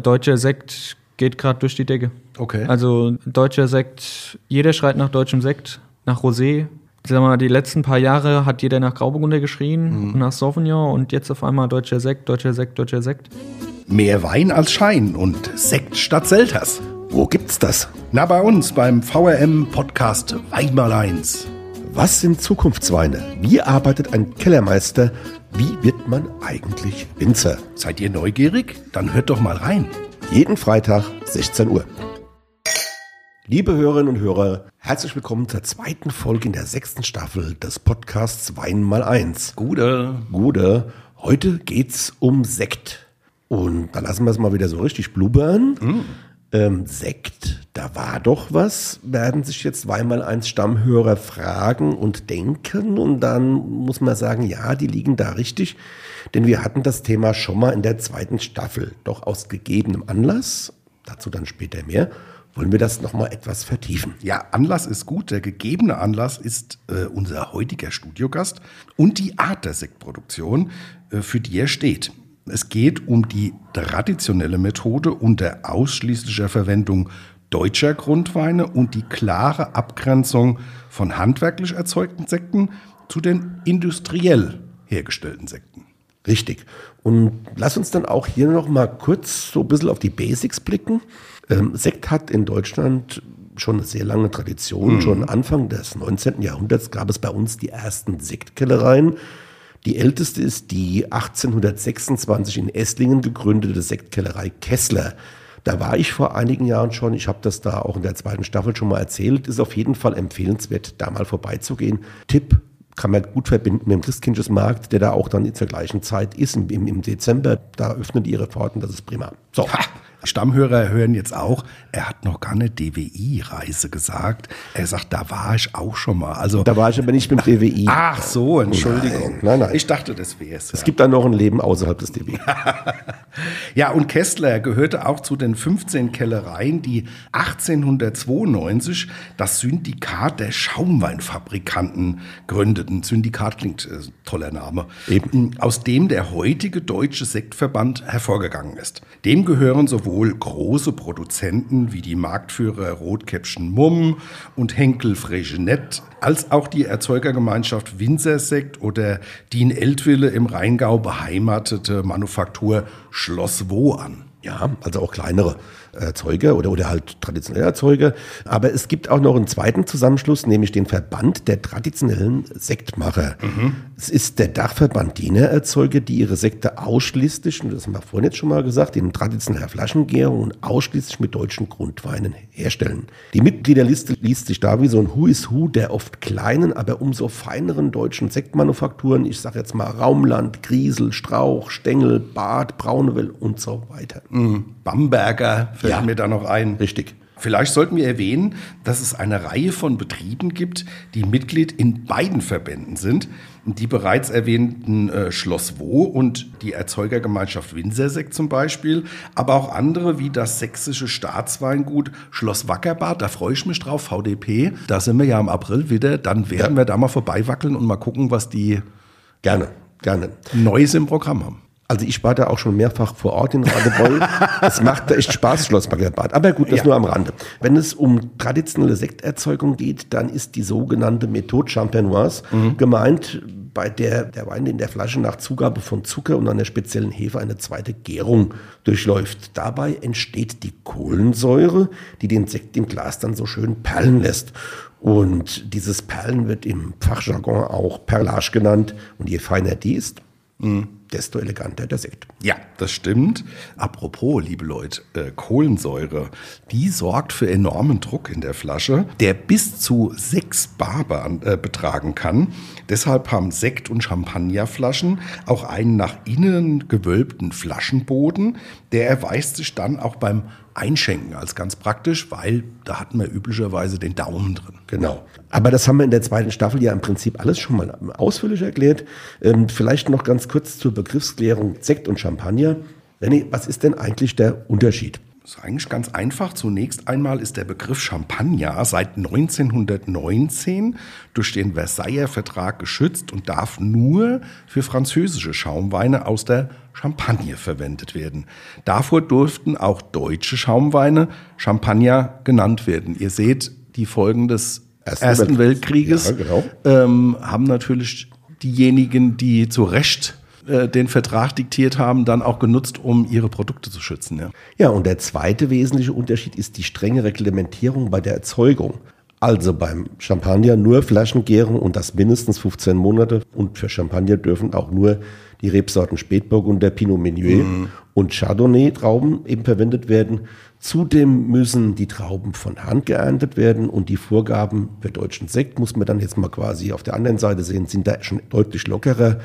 Deutscher Sekt geht gerade durch die Decke. Okay. Also deutscher Sekt, jeder schreit nach deutschem Sekt, nach Rosé. Ich sag mal, die letzten paar Jahre hat jeder nach Grauburgunder geschrien und nach Sauvignon und jetzt auf einmal deutscher Sekt, deutscher Sekt, deutscher Sekt. Mehr Wein als Schein und Sekt statt Selters. Wo gibt's das? Na, bei uns beim VRM Podcast Wein mal eins. Was sind Zukunftsweine? Wie arbeitet ein Kellermeister? Wie wird man eigentlich Winzer? Seid ihr neugierig? Dann hört doch mal rein. Jeden Freitag 16 Uhr. Liebe Hörerinnen und Hörer, herzlich willkommen zur zweiten Folge in der sechsten Staffel des Podcasts Wein mal eins. Gute. Gude, heute geht's um Sekt. Und da lassen wir es mal wieder so richtig blubbern. Ähm, Sekt, da war doch was, werden sich jetzt Weinmal eins Stammhörer fragen und denken. Und dann muss man sagen, ja, die liegen da richtig. Denn wir hatten das Thema schon mal in der zweiten Staffel. Doch aus gegebenem Anlass, dazu dann später mehr, wollen wir das nochmal etwas vertiefen. Ja, Anlass ist gut. Der gegebene Anlass ist äh, unser heutiger Studiogast und die Art der Sektproduktion, äh, für die er steht. Es geht um die traditionelle Methode unter ausschließlicher Verwendung deutscher Grundweine und die klare Abgrenzung von handwerklich erzeugten Sekten zu den industriell hergestellten Sekten. Richtig. Und lass uns dann auch hier noch mal kurz so ein bisschen auf die Basics blicken. Ähm, Sekt hat in Deutschland schon eine sehr lange Tradition. Schon Anfang des 19. Jahrhunderts gab es bei uns die ersten Sektkellereien. Die älteste ist die 1826 in Esslingen gegründete Sektkellerei Kessler. Da war ich vor einigen Jahren schon. Ich habe das da auch in der zweiten Staffel schon mal erzählt. Ist auf jeden Fall empfehlenswert, da mal vorbeizugehen. Tipp kann man gut verbinden mit dem Christkindlesmarkt, der da auch dann zur gleichen Zeit ist, im, im Dezember. Da öffnen die ihre Pforten, das ist prima. So. Ha! Stammhörer hören jetzt auch, er hat noch gar eine DWI-Reise gesagt. Er sagt, da war ich auch schon mal. Also, Da war ich aber nicht mit dem DWI. ach so, Entschuldigung. Nein, nein, nein. Ich dachte, das wäre es. Es gibt da noch ein Leben außerhalb des DWI. Ja, und Kessler gehörte auch zu den 15 Kellereien, die 1892 das Syndikat der Schaumweinfabrikanten gründeten. Syndikat klingt äh, toller Name. Eben. Aus dem der heutige Deutsche Sektverband hervorgegangen ist. Dem gehören sowohl große Produzenten wie die Marktführer Rotkäppchen Mumm und Henkel Fregenet, als auch die Erzeugergemeinschaft Winzersekt oder die in Eltville im Rheingau beheimatete Manufaktur Schloss Wo an. Ja, also auch kleinere Erzeuger oder, oder halt traditionelle Erzeuger. Aber es gibt auch noch einen zweiten Zusammenschluss, nämlich den Verband der traditionellen Sektmacher. Es ist der Dachverband jener Erzeuger, die ihre Sekte ausschließlich, und das haben wir vorhin jetzt schon mal gesagt, in traditioneller Flaschengärung und ausschließlich mit deutschen Grundweinen herstellen. Die Mitgliederliste liest sich da wie so ein Who is Who der oft kleinen, aber umso feineren deutschen Sektmanufakturen. Ich sage jetzt mal Raumland, Griesel, Strauch, Stengel, Bad, Braunewell und so weiter. Bamberger fällt Ja. mir da noch ein. Richtig. Vielleicht sollten wir erwähnen, dass es eine Reihe von Betrieben gibt, die Mitglied in beiden Verbänden sind. Die bereits erwähnten äh, Schloss Wo und die Erzeugergemeinschaft Winsersekt zum Beispiel, aber auch andere wie das sächsische Staatsweingut Schloss Wackerbad, da freue ich mich drauf, VDP. Da sind wir ja im April wieder, dann werden wir da mal vorbeiwackeln und mal gucken, was die Gerne, gerne. Neues im Programm haben. Also ich war da auch schon mehrfach vor Ort in Radebeul. es macht da echt Spaß, Schloss Baggerbad. Aber gut, das Ja. nur am Rande. Wenn es um traditionelle Sekterzeugung geht, dann ist die sogenannte Methode Champenoise gemeint, bei der der Wein in der Flasche nach Zugabe von Zucker und einer speziellen Hefe eine zweite Gärung durchläuft. Dabei entsteht die Kohlensäure, die den Sekt im Glas dann so schön perlen lässt. Und dieses Perlen wird im Fachjargon auch Perlage genannt. Und je feiner die ist, desto eleganter der Sekt. Ja, das stimmt. Apropos, liebe Leute, äh, Kohlensäure, die sorgt für enormen Druck in der Flasche, der bis zu 6 Bar äh, betragen kann. Deshalb haben Sekt- und Champagnerflaschen auch einen nach innen gewölbten Flaschenboden. Der erweist sich dann auch beim Einschenken als ganz praktisch, weil da hat man üblicherweise den Daumen drin. Genau. Aber das haben wir in der zweiten Staffel ja im Prinzip alles schon mal ausführlich erklärt. Ähm, vielleicht noch ganz kurz zur Begriffsklärung Sekt und Champagner. René, was ist denn eigentlich der Unterschied? Das ist eigentlich ganz einfach. Zunächst einmal ist der Begriff Champagner seit 1919 durch den Versailler Vertrag geschützt und darf nur für französische Schaumweine aus der Champagne verwendet werden. Davor durften auch deutsche Schaumweine Champagner genannt werden. Ihr seht, die Folgen des Ersten, Ersten Weltkrieges ja, genau. ähm, haben natürlich diejenigen, die zu Recht äh, den Vertrag diktiert haben, dann auch genutzt, um ihre Produkte zu schützen. Ja. ja, und der zweite wesentliche Unterschied ist die strenge Reglementierung bei der Erzeugung. Also beim Champagner nur Flaschengärung und das mindestens 15 Monate. Und für Champagner dürfen auch nur die Rebsorten Spätburgunder, Pinot Meunier mhm. und Chardonnay Trauben eben verwendet werden. Zudem müssen die Trauben von Hand geerntet werden und die Vorgaben für deutschen Sekt, muss man dann jetzt mal quasi auf der anderen Seite sehen, sind da schon deutlich lockerer.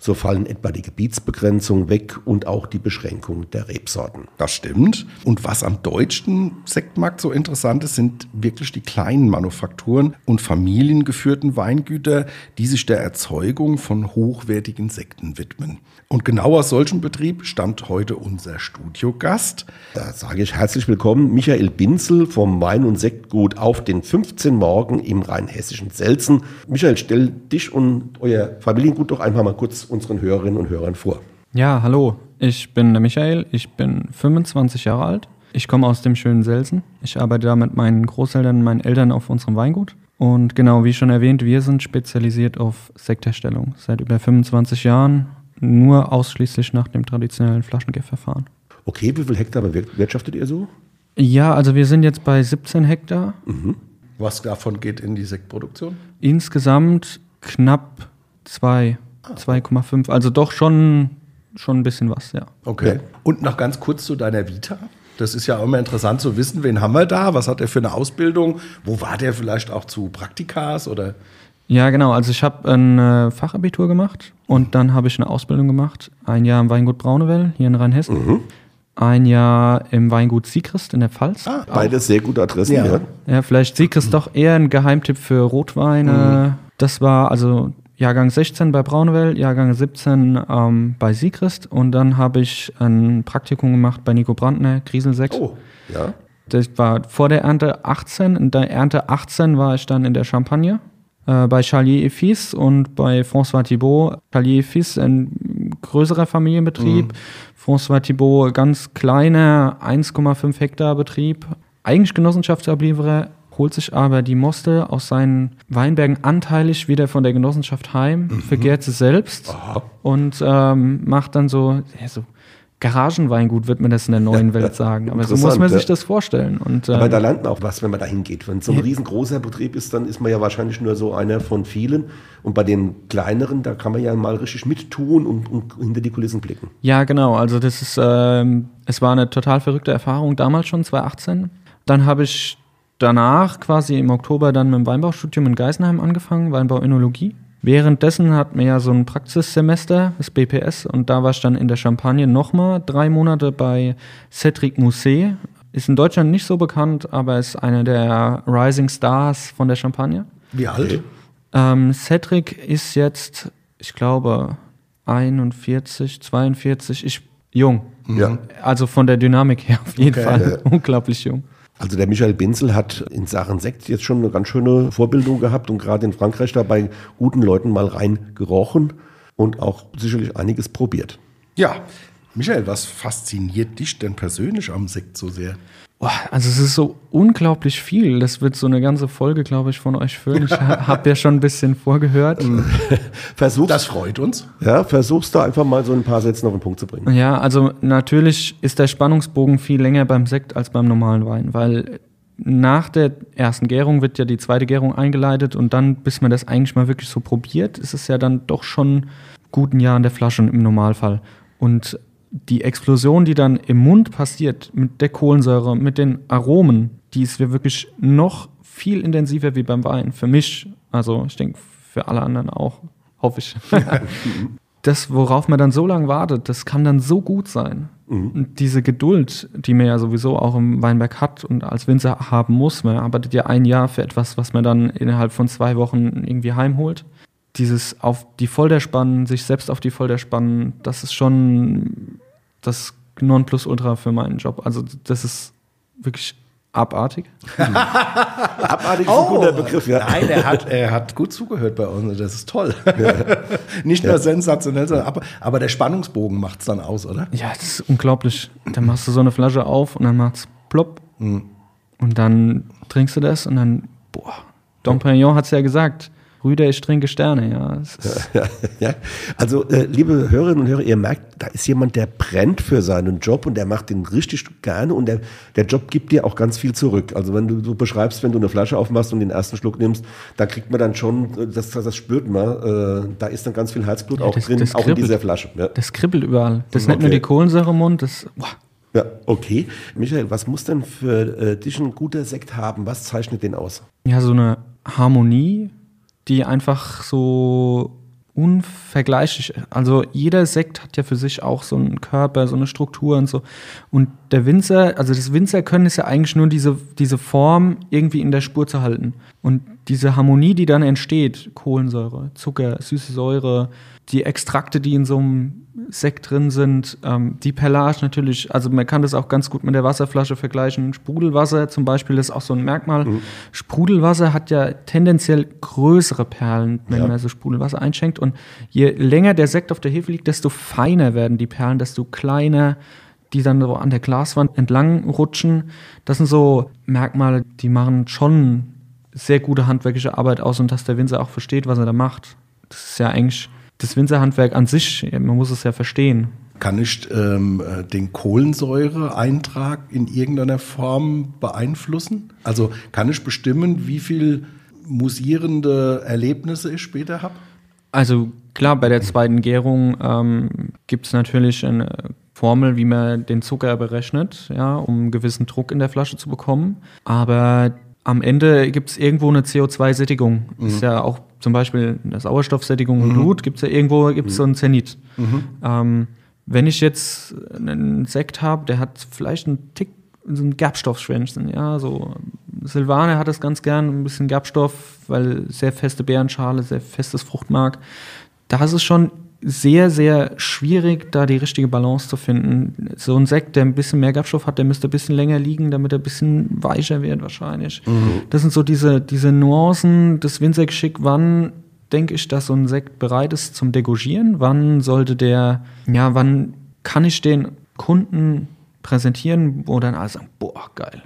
So fallen etwa die Gebietsbegrenzung weg und auch die Beschränkung der Rebsorten. Das stimmt. Und was am deutschen Sektmarkt so interessant ist, sind wirklich die kleinen Manufakturen und familiengeführten Weingüter, die sich der Erzeugung von hochwertigen Sekten widmen. Und genau aus solchem Betrieb stammt heute unser Studiogast. Da sage ich herzlich willkommen, Michael Binzel vom Wein- und Sektgut auf den 15 Morgen im rheinhessischen Selzen. Michael, stell dich und euer Familiengut doch einfach mal kurz unseren Hörerinnen und Hörern vor. Ja, hallo, ich bin der Michael, ich bin 25 Jahre alt. Ich komme aus dem schönen Selsen. Ich arbeite da mit meinen Großeltern und meinen Eltern auf unserem Weingut. Und genau, wie schon erwähnt, wir sind spezialisiert auf Sektherstellung. Seit über 25 Jahren nur ausschließlich nach dem traditionellen Flaschengärverfahren. Okay, wie viel Hektar bewirtschaftet ihr so? Ja, also wir sind jetzt bei 17 Hektar. Mhm. Was davon geht in die Sektproduktion? Insgesamt knapp zwei 2,5. Also doch schon, schon ein bisschen was, ja. Okay. Und noch ganz kurz zu deiner Vita. Das ist ja immer interessant zu wissen, wen haben wir da? Was hat er für eine Ausbildung? Wo war der vielleicht auch zu Praktikas oder? Ja, genau. Also ich habe ein äh, Fachabitur gemacht und dann habe ich eine Ausbildung gemacht. Ein Jahr im Weingut Braunewell hier in Rheinhessen. Mhm. Ein Jahr im Weingut Siegrist in der Pfalz. Ah, beides sehr gute Adressen, ja. Ja, ja vielleicht Siegrist mhm. doch eher ein Geheimtipp für Rotweine. Mhm. Das war also Jahrgang 16 bei Braunwell, Jahrgang 17 ähm, bei Siegrist und dann habe ich ein Praktikum gemacht bei Nico Brandner, Griesel Oh, ja. Das war vor der Ernte 18. In der Ernte 18 war ich dann in der Champagne äh, bei Charlier et Fils und bei François Thibault. Charlier et Fils, ein größerer Familienbetrieb. Mhm. François Thibault, ganz kleiner 1,5 Hektar Betrieb. Eigentlich Genossenschaftsablieferer, holt sich aber die Moste aus seinen Weinbergen anteilig wieder von der Genossenschaft heim, mhm. vergärt sie selbst Aha. und ähm, macht dann so, ja, so Garagenweingut wird man das in der neuen Welt sagen. Aber so muss man sich das vorstellen. Und, ähm, Aber da lernt man auch was, wenn man da hingeht. Wenn es so ein riesengroßer Betrieb ist, dann ist man ja wahrscheinlich nur so einer von vielen. Und bei den kleineren, da kann man ja mal richtig mittun und, und hinter die Kulissen blicken. Ja, genau. Also das ist, ähm, es war eine total verrückte Erfahrung damals schon, 2018. Dann habe ich danach quasi im Oktober dann mit dem Weinbaustudium in Geisenheim angefangen, Weinbauönologie. Währenddessen hatten wir ja so ein Praxissemester, das BPS, und da war ich dann in der Champagne nochmal drei Monate bei Cedric Mousset. Ist in Deutschland nicht so bekannt, aber ist einer der Rising Stars von der Champagne. Wie alt? Ähm, Cedric ist jetzt, ich glaube, 41, 42, ich, jung. Ja. Also von der Dynamik her auf jeden okay. Fall unglaublich jung. Also der Michael Binzel hat in Sachen Sekt jetzt schon eine ganz schöne Vorbildung gehabt und gerade in Frankreich da bei guten Leuten mal reingerochen und auch sicherlich einiges probiert. Ja, Michael, was fasziniert dich denn persönlich am Sekt so sehr? Also es ist so unglaublich viel. Das wird so eine ganze Folge, glaube ich, von euch füllen. Ich habe ja schon ein bisschen vorgehört. versuchst, das freut uns. Ja, versuchst da einfach mal so ein paar Sätze auf den Punkt zu bringen. Ja, also natürlich ist der Spannungsbogen viel länger beim Sekt als beim normalen Wein, weil nach der ersten Gärung wird ja die zweite Gärung eingeleitet und dann, bis man das eigentlich mal wirklich so probiert, ist es ja dann doch schon guten Jahr in der Flasche im Normalfall. Und die Explosion, die dann im Mund passiert, mit der Kohlensäure, mit den Aromen, die ist wirklich noch viel intensiver wie beim Wein. Für mich, also ich denke für alle anderen auch, hoffe ich. das, worauf man dann so lange wartet, das kann dann so gut sein. Mhm. Und diese Geduld, die man ja sowieso auch im Weinberg hat und als Winzer haben muss, man arbeitet ja ein Jahr für etwas, was man dann innerhalb von zwei Wochen irgendwie heimholt dieses auf die Folter spannen, sich selbst auf die Folter spannen, das ist schon, das Nonplusultra für meinen Job. Also das ist wirklich abartig. Abartig ist ein guter Begriff, ja. Nein, er hat, er hat gut zugehört bei uns. Das ist toll. Nicht nur sensationell, sondern aber, aber der Spannungsbogen macht es dann aus, oder? Ja, das ist unglaublich. Dann machst du so eine Flasche auf und dann macht's plopp. Und dann trinkst du das und dann, boah, Dom Perignon hat's ja gesagt. Rüder, ich trinke Sterne, ja. Ja, ja. Also, äh, liebe Hörerinnen und Hörer, ihr merkt, da ist jemand, der brennt für seinen Job und der macht den richtig gerne und der, der Job gibt dir auch ganz viel zurück. Also, wenn du, du beschreibst, wenn du eine Flasche aufmachst und den ersten Schluck nimmst, da kriegt man dann schon, das, das, das spürt man, äh, da ist dann ganz viel Herzblut auch das- drin, das auch in dieser Flasche. Das kribbelt überall. Das ist nicht nur Okay. die Kohlensäure im Mund, das, boah. ja, okay. Michael, was muss denn für äh, dich ein guter Sekt haben? Was zeichnet den aus? ja, so eine Harmonie, die einfach so unvergleichlich. Also jeder Sekt hat ja für sich auch so einen Körper, so eine Struktur und so. Und der Winzer, also das Winzerkönnen ist ja eigentlich nur diese, diese Form irgendwie in der Spur zu halten. Und diese Harmonie, die dann entsteht, Kohlensäure, Zucker, süße Säure, die Extrakte, die in so einem Sekt drin sind, ähm, die Perlage natürlich, also man kann das auch ganz gut mit der Wasserflasche vergleichen. Sprudelwasser zum Beispiel ist auch so ein Merkmal. Sprudelwasser hat ja tendenziell größere Perlen, wenn Ja. man so Sprudelwasser einschenkt. Und je länger der Sekt auf der Hefe liegt, desto feiner werden die Perlen, desto kleiner, die dann so an der Glaswand entlang rutschen. Das sind so Merkmale, die machen schon sehr gute handwerkliche Arbeit aus und dass der Winzer auch versteht, was er da macht. Das ist ja eigentlich das Winzerhandwerk an sich, man muss es ja verstehen. Kann ich ähm, äh, den Kohlensäureeintrag in irgendeiner Form beeinflussen? Also kann ich bestimmen, wie viel musierende Erlebnisse ich später habe? Also klar, bei der zweiten Gärung ähm, gibt es natürlich eine Formel, wie man den Zucker berechnet, ja, um einen gewissen Druck in der Flasche zu bekommen. Aber am Ende gibt es irgendwo eine CO2-Sättigung. Ist ja auch zum Beispiel eine Sauerstoffsättigung im Blut, gibt es ja irgendwo gibt's so einen Zenit. Ähm, wenn ich jetzt einen Sekt habe, der hat vielleicht einen Tick, so ein Gerbstoffschwänzchen, ja, so Silvane hat das ganz gern, ein bisschen Gerbstoff, weil sehr feste Beerenschale, sehr festes Fruchtmark. Da ist es schon sehr, sehr schwierig, da die richtige Balance zu finden. So ein Sekt, der ein bisschen mehr Gerbstoff hat, der müsste ein bisschen länger liegen, damit er ein bisschen weicher wird wahrscheinlich. Das sind so diese, diese Nuancen des Winzergeschick, wann denke ich, dass so ein Sekt bereit ist zum Degorgieren? Wann sollte der, ja, wann kann ich den Kunden präsentieren, wo dann alle sagen, boah, geil.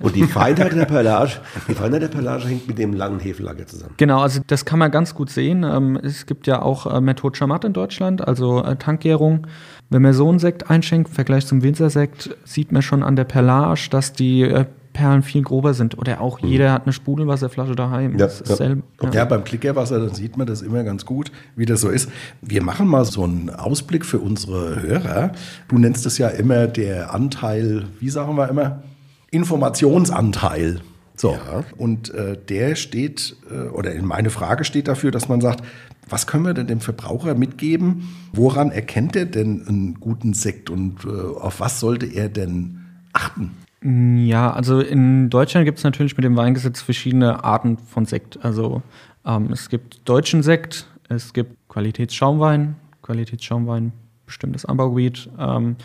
Und die Feinheit der Perlage, die Feinheit der Perlage hängt mit dem langen Hefelager zusammen. Genau, also das kann man ganz gut sehen. Ähm, es gibt ja auch äh, Methode Chamat in Deutschland, also äh, Tankgärung. Wenn man so einen Sekt einschenkt, im Vergleich zum Winzersekt, sieht man schon an der Perlage, dass die äh, Perlen viel grober sind. Oder auch jeder hat eine Sprudelwasserflasche daheim. Ja, das ist ja. ja. Ja, beim Klickerwasser, dann sieht man das immer ganz gut, wie das so ist. Wir machen mal so einen Ausblick für unsere Hörer. Du nennst es ja immer der Anteil, wie sagen wir immer? Informationsanteil. So. Ja. Und äh, der steht, äh, oder in meine Frage steht dafür, dass man sagt, was können wir denn dem Verbraucher mitgeben? Woran erkennt er denn einen guten Sekt und äh, auf was sollte er denn achten? Ja, also in Deutschland gibt es natürlich mit dem Weingesetz verschiedene Arten von Sekt. Also ähm, es gibt deutschen Sekt, es gibt Qualitätsschaumwein, Qualitätsschaumwein, bestimmtes Anbaugebiet. Ähm,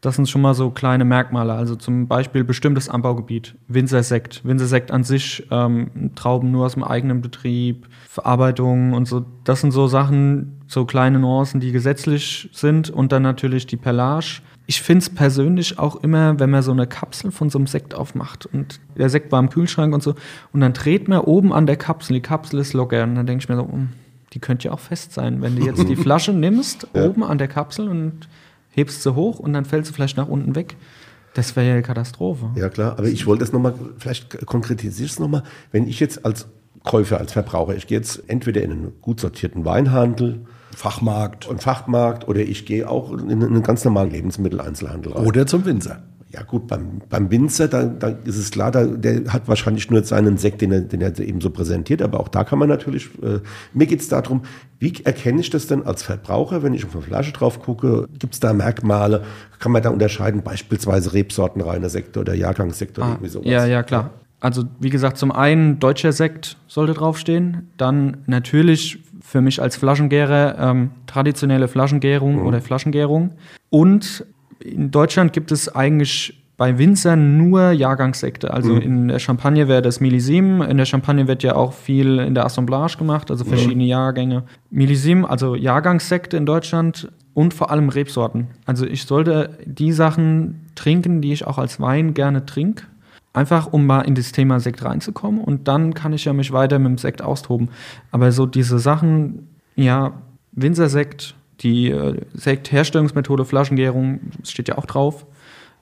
das sind schon mal so kleine Merkmale. Also zum Beispiel bestimmtes Anbaugebiet, Winzersekt, Winzersekt an sich, ähm, Trauben nur aus dem eigenen Betrieb, Verarbeitung und so. Das sind so Sachen, so kleine Nuancen, die gesetzlich sind und dann natürlich die Perlage. Ich finde es persönlich auch immer, wenn man so eine Kapsel von so einem Sekt aufmacht und der Sekt war im Kühlschrank und so und dann dreht man oben an der Kapsel, die Kapsel ist locker und dann denke ich mir so, hm, die könnte ja auch fest sein. Wenn du jetzt die Flasche nimmst, oben an der Kapsel und hebst sie hoch und dann fällt sie vielleicht nach unten weg, das wäre ja eine Katastrophe. Ja, klar, aber ich wollte es nochmal, vielleicht konkretisiere ich es nochmal. Wenn ich jetzt als Käufer, als Verbraucher, ich gehe jetzt entweder in einen gut sortierten Weinhandel, Fachmarkt einen Fachmarkt oder ich gehe auch in einen ganz normalen Lebensmitteleinzelhandel rein. oder zum Winzer. Ja gut, beim, beim Winzer, da, da ist es klar, da, der hat wahrscheinlich nur seinen Sekt, den er, den er eben so präsentiert, aber auch da kann man natürlich, äh, mir geht es darum, wie erkenne ich das denn als Verbraucher, wenn ich auf eine Flasche drauf gucke, gibt es da Merkmale, kann man da unterscheiden, beispielsweise Rebsortenreine Sekte oder Jahrgangssekte oder Ah, irgendwie sowas? ja, ja, klar. Also wie gesagt, zum einen deutscher Sekt sollte draufstehen, dann natürlich für mich als Flaschengärer ähm, traditionelle Flaschengärung oder Flaschengärung und in Deutschland gibt es eigentlich bei Winzern nur Jahrgangssekte. Also mhm. in der Champagne wäre das Millisim. In der Champagne wird ja auch viel in der Assemblage gemacht, also verschiedene mhm. Jahrgänge. Millisim, also Jahrgangssekte in Deutschland und vor allem Rebsorten. Also ich sollte die Sachen trinken, die ich auch als Wein gerne trinke. Einfach um mal in das Thema Sekt reinzukommen und dann kann ich ja mich weiter mit dem Sekt austoben. Aber so diese Sachen, ja, Winzersekt, die äh, Sektherstellungsmethode, Flaschengärung, steht ja auch drauf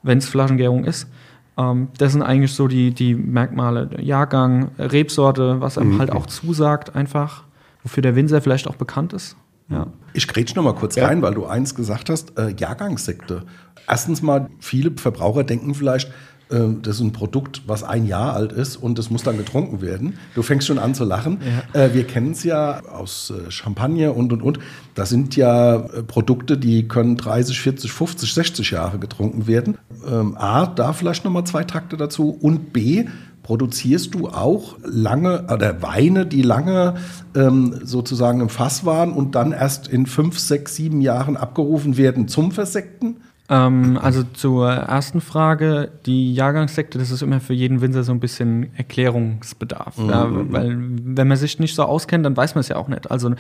wenn es Flaschengärung ist. Ähm, das sind eigentlich so die, die Merkmale. Jahrgang, Rebsorte, was einem mhm. halt auch zusagt, einfach, wofür der Winzer vielleicht auch bekannt ist. Ja. Ich grätsch noch mal kurz ja. rein, weil du eins gesagt hast, äh, Jahrgangssekte. Erstens mal, viele Verbraucher denken vielleicht, das ist ein Produkt, was ein Jahr alt ist und das muss dann getrunken werden. Du fängst schon an zu lachen. Ja. Äh, wir kennen es ja aus äh, Champagner und und und. Das sind ja äh, Produkte, die können 30, 40, 50, 60 Jahre getrunken werden. Ähm, A, da vielleicht nochmal zwei Takte dazu und B, produzierst du auch lange oder Weine, die lange ähm, sozusagen im Fass waren und dann erst in fünf, sechs, sieben Jahren abgerufen werden zum Versekten? Ähm, also zur ersten Frage, die Jahrgangssekte, das ist immer für jeden Winzer so ein bisschen Erklärungsbedarf. Mhm. Ja, weil wenn man sich nicht so auskennt, dann weiß man es ja auch nicht. Also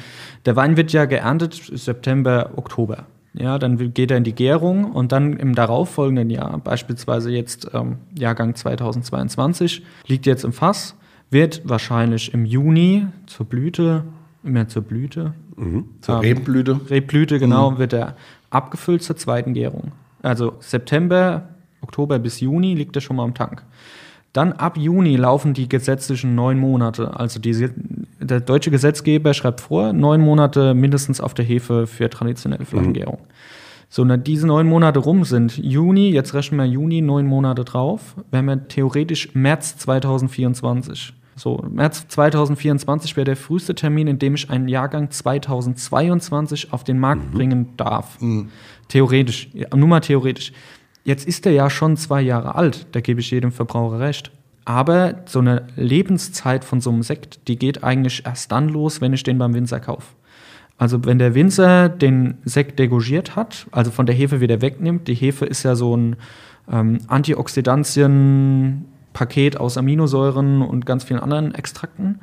der Wein wird ja geerntet September, Oktober. Ja, dann geht er in die Gärung und dann im darauffolgenden Jahr, beispielsweise jetzt ähm, Jahrgang 2022, liegt jetzt im Fass, wird wahrscheinlich im Juni zur Blüte, immer zur Blüte. Mhm. Zur ähm, Rebblüte. Rebblüte, genau, mhm. wird er abgefüllt zur zweiten Gärung. Also September, Oktober bis Juni liegt er schon mal am Tank. Dann ab Juni laufen die gesetzlichen neun Monate. Also die, der deutsche Gesetzgeber schreibt vor, neun Monate mindestens auf der Hefe für traditionelle Flaschengärung. Mhm. So, wenn diese neun Monate rum sind, Juni, jetzt rechnen wir Juni, neun Monate drauf, wären wir theoretisch März 2024. So, März 2024 wäre der früheste Termin, in dem ich einen Jahrgang 2022 auf den Markt mhm. bringen darf. Mhm. Theoretisch, nur mal theoretisch. Jetzt ist er ja schon zwei Jahre alt, da gebe ich jedem Verbraucher recht. Aber so eine Lebenszeit von so einem Sekt, die geht eigentlich erst dann los, wenn ich den beim Winzer kaufe. Also wenn der Winzer den Sekt degorgiert hat, also von der Hefe wieder wegnimmt, die Hefe ist ja so ein ähm, Antioxidantien Paket aus Aminosäuren und ganz vielen anderen Extrakten.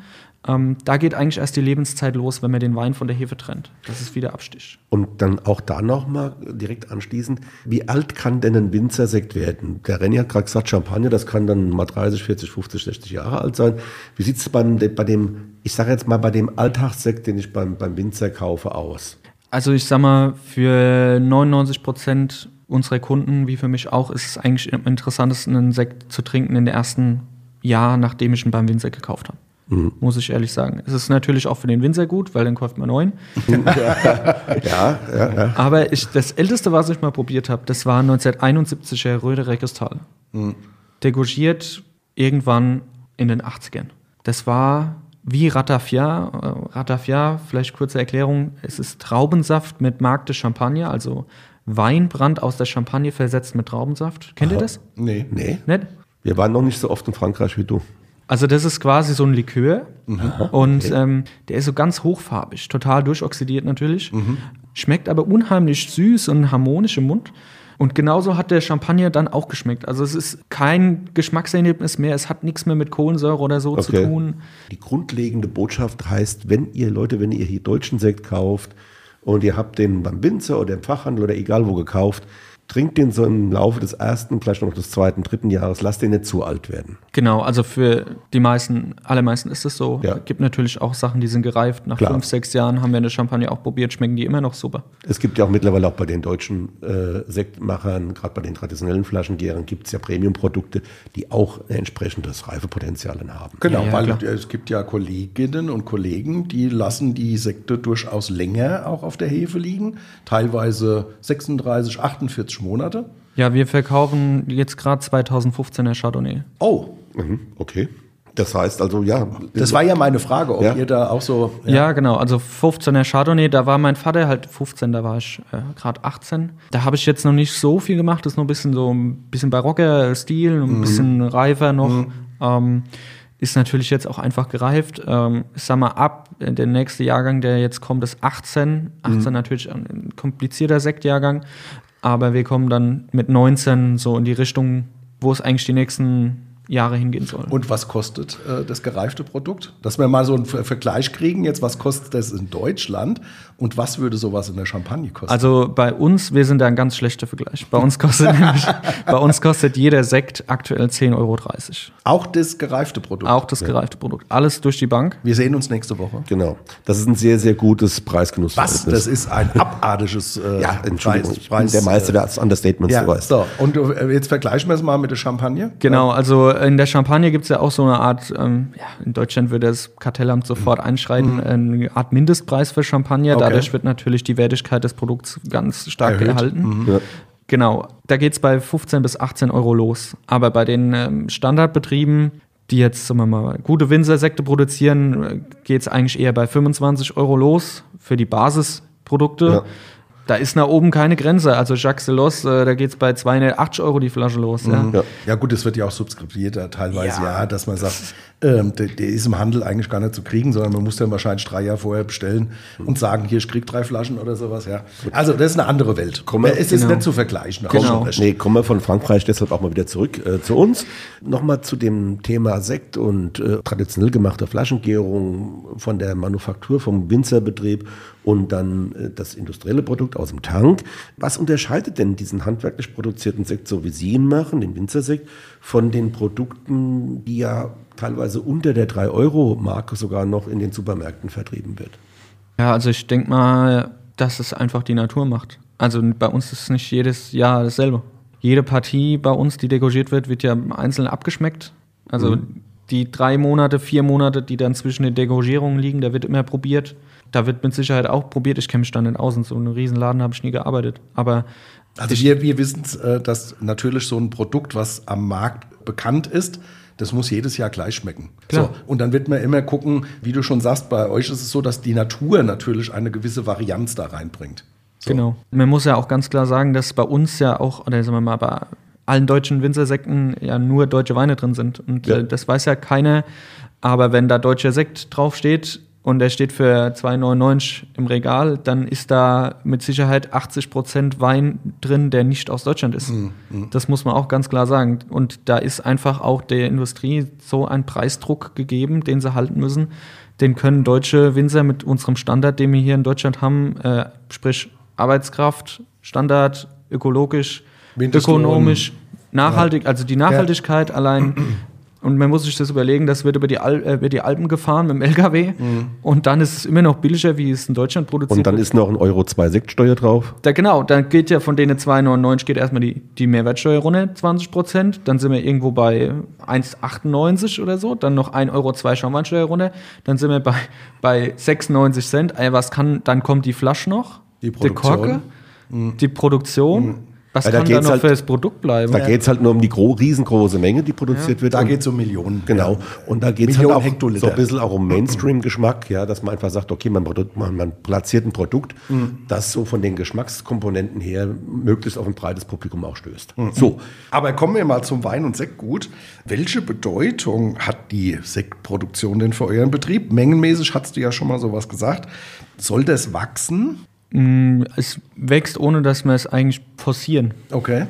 Ähm, da geht eigentlich erst die Lebenszeit los, wenn man den Wein von der Hefe trennt. Das ist wieder Abstich. Und dann auch da nochmal direkt anschließend, wie alt kann denn ein Winzersekt werden? Der Renny hat gerade gesagt, Champagner, das kann dann mal 30, 40, 50, 60 Jahre alt sein. Wie sieht es bei dem, ich sage jetzt mal, bei dem Alltagssekt, den ich beim, beim Winzer kaufe, aus? Also ich sag mal, für 99 Prozent unsere Kunden, wie für mich auch, ist es eigentlich am interessantesten, einen Sekt zu trinken in den ersten Jahr, nachdem ich ihn beim Winzer gekauft habe. Mhm. Muss ich ehrlich sagen. Es ist natürlich auch für den Winzer gut, weil dann kauft man neuen. ja, ja, ja. Aber ich, das älteste, was ich mal probiert habe, das war 1971er Röde Reckestal. Mhm. Degorgiert irgendwann in den 80ern. Das war wie Ratafia. Äh, Ratafia, vielleicht kurze Erklärung, es ist Traubensaft mit Mark de Champagne, also Weinbrand aus der Champagne versetzt mit Traubensaft. Kennt Aha. ihr das? Nee. Nee. Nicht? Wir waren noch nicht so oft in Frankreich wie du. Also das ist quasi so ein Likör mhm. und okay. ähm, der ist so ganz hochfarbig, total durchoxidiert natürlich, mhm. schmeckt aber unheimlich süß und harmonisch im Mund. Und genauso hat der Champagner dann auch geschmeckt. Also es ist kein Geschmackserlebnis mehr, es hat nichts mehr mit Kohlensäure oder so okay. zu tun. Die grundlegende Botschaft heißt, wenn ihr Leute, wenn ihr hier deutschen Sekt kauft, und ihr habt den beim Winzer oder im Fachhandel oder egal wo gekauft, trinkt den so im Laufe des ersten, vielleicht noch des zweiten, dritten Jahres, lasst den nicht zu alt werden. Genau, also für die meisten, allermeisten ist es so. Ja. Gibt natürlich auch Sachen, die sind gereift. Nach Klar. fünf, sechs Jahren haben wir eine Champagne auch probiert, schmecken die immer noch super. Es gibt ja auch mittlerweile auch bei den deutschen äh, Sektmachern, gerade bei den traditionellen Flaschengärern, gibt es ja Premium-Produkte, die auch ein entsprechendes Reifepotenzial haben. Genau, ja, ja, weil klar. es gibt ja Kolleginnen und Kollegen, die lassen die Sekte durchaus länger auch auf der Hefe liegen, teilweise 36, 48 Monate. Ja, wir verkaufen jetzt gerade 2015er Chardonnay. Oh, mhm, okay. Das heißt also, ja. Das war ja meine Frage, ob ja. ihr da auch so. Ja. ja. genau. Also 15er Chardonnay, da war mein Vater halt 15, da war ich äh, gerade 18. Da habe ich jetzt noch nicht so viel gemacht. Das ist noch ein bisschen so ein bisschen barocker Stil, ein mhm. bisschen reifer noch. Mhm. Ähm, ist natürlich jetzt auch einfach gereift. Ähm, ich sag mal, ab der nächste Jahrgang, der jetzt kommt, ist 18. 18 mhm. natürlich ein komplizierter Sektjahrgang. Aber wir kommen dann mit 19 so in die Richtung, wo es eigentlich die nächsten Jahre hingehen soll. Und was kostet äh, das gereifte Produkt? Dass wir mal so einen Ver Vergleich kriegen, jetzt was kostet das in Deutschland und was würde sowas in der Champagne kosten? Also bei uns, wir sind da ein ganz schlechter Vergleich. Bei uns kostet nämlich, bei uns kostet jeder Sekt aktuell 10,30 Euro. auch das gereifte Produkt. Auch das gereifte Produkt. Alles durch die Bank. Wir sehen uns nächste Woche. Genau. Das ist ein sehr, sehr gutes Preisgenussverhältnis. Was? Das ist ein abartiges äh, ja, Entschuldigung, Preis- ich bin der Meister des Understatements, Ja, so. Und äh, jetzt vergleichen wir es mal mit der Champagne. Genau, also in der Champagne gibt es ja auch so eine Art, ähm, ja, in Deutschland würde das Kartellamt sofort einschreiten, eine Art Mindestpreis für Champagner. Okay. Dadurch wird natürlich die Wertigkeit des Produkts ganz stark Erhöht. erhalten. Ja. Genau, da geht es bei 15 bis 18 Euro los. Aber bei den ähm, Standardbetrieben, die jetzt, sagen wir mal, gute Winzersekte produzieren, geht es eigentlich eher bei 25 Euro los für die Basisprodukte. Ja. Da ist nach oben keine Grenze. Also Jacques Delos, äh, da geht es bei 280 Euro die Flasche los. Ja. Ja. Ja gut, das wird ja auch subskribiert äh, teilweise, ja, Ja. dass man sagt, ähm, der, der ist im Handel eigentlich gar nicht zu kriegen, sondern man muss dann wahrscheinlich drei Jahre vorher bestellen und sagen, hier, ich krieg drei Flaschen oder sowas. Ja. Also das ist eine andere Welt. Komm mal- es ist genau. nicht zu vergleichen. Genau. Nee, kommen wir von Frankreich deshalb auch mal wieder zurück äh, zu uns. Nochmal zu dem Thema Sekt und äh, traditionell gemachte Flaschengärung von der Manufaktur, vom Winzerbetrieb und dann äh, das industrielle Produkt aus dem Tank. Was unterscheidet denn diesen handwerklich produzierten Sekt, so wie Sie ihn machen, den Winzersekt, von den Produkten, die ja teilweise unter der 3-Euro-Marke sogar noch in den Supermärkten vertrieben wird? Ja, also ich denke mal, dass es einfach die Natur macht. Also bei uns ist es nicht jedes Jahr dasselbe. Jede Partie bei uns, die degorgiert wird, wird ja einzeln abgeschmeckt. Also die drei Monate, vier Monate, die dann zwischen den Degorgierungen liegen, da wird immer probiert. Da wird mit Sicherheit auch probiert. Ich kenne mich da nicht aus. In so einem Riesenladen habe ich nie gearbeitet. Aber Also wir, wir wissen, äh, dass natürlich so ein Produkt, was am Markt bekannt ist, das muss jedes Jahr gleich schmecken. Klar. So, und dann wird man immer gucken, wie du schon sagst, bei euch ist es so, dass die Natur natürlich eine gewisse Varianz da reinbringt. So. Genau. Man muss ja auch ganz klar sagen, dass bei uns ja auch, oder sagen wir mal, bei allen deutschen Winzersekten ja nur deutsche Weine drin sind. Und Ja. das weiß ja keiner. Aber wenn da deutscher Sekt draufsteht und der steht für 2,99 im Regal, dann ist da mit Sicherheit 80 Prozent Wein drin, der nicht aus Deutschland ist. Das muss man auch ganz klar sagen. Und da ist einfach auch der Industrie so ein Preisdruck gegeben, den sie halten müssen. Den können deutsche Winzer mit unserem Standard, den wir hier in Deutschland haben, äh, sprich Arbeitskraft, Standard, ökologisch, ökonomisch, nachhaltig, also die Nachhaltigkeit allein. Und man muss sich das überlegen, das wird über die, Al äh, über die Alpen gefahren mit dem LKW und dann ist es immer noch billiger, wie es in Deutschland produziert Und dann wird. ist noch ein Euro 2 Sektsteuer drauf. Da, genau, dann geht ja von denen 2,99 geht erstmal die, die Mehrwertsteuer runter, 20 Prozent. Dann sind wir irgendwo bei 1,98 oder so. Dann noch 1,02 Euro Schaumweinsteuer runter. Dann sind wir bei, bei 96 Cent. Ey, was kann, dann kommt die Flasche noch, Die die Korke, Produktion. die Produktion. Was Ja, da kann da geht's noch halt- für das Produkt bleiben? Da geht es halt nur um die gro riesengroße Menge, die produziert wird. Da geht es um Millionen. Genau. Und da geht es halt auch Hektoliter. so ein bisschen auch um Mainstream-Geschmack, ja, dass man einfach sagt, okay, man, man, man platziert ein Produkt, das so von den Geschmackskomponenten her möglichst auf ein breites Publikum auch stößt. So, Aber kommen wir mal zum Wein- und Sektgut. Welche Bedeutung hat die Sektproduktion denn für euren Betrieb? Mengenmäßig hast du ja schon mal sowas gesagt. Soll das wachsen? Mm, Es wächst, ohne dass wir es eigentlich forcieren. Okay.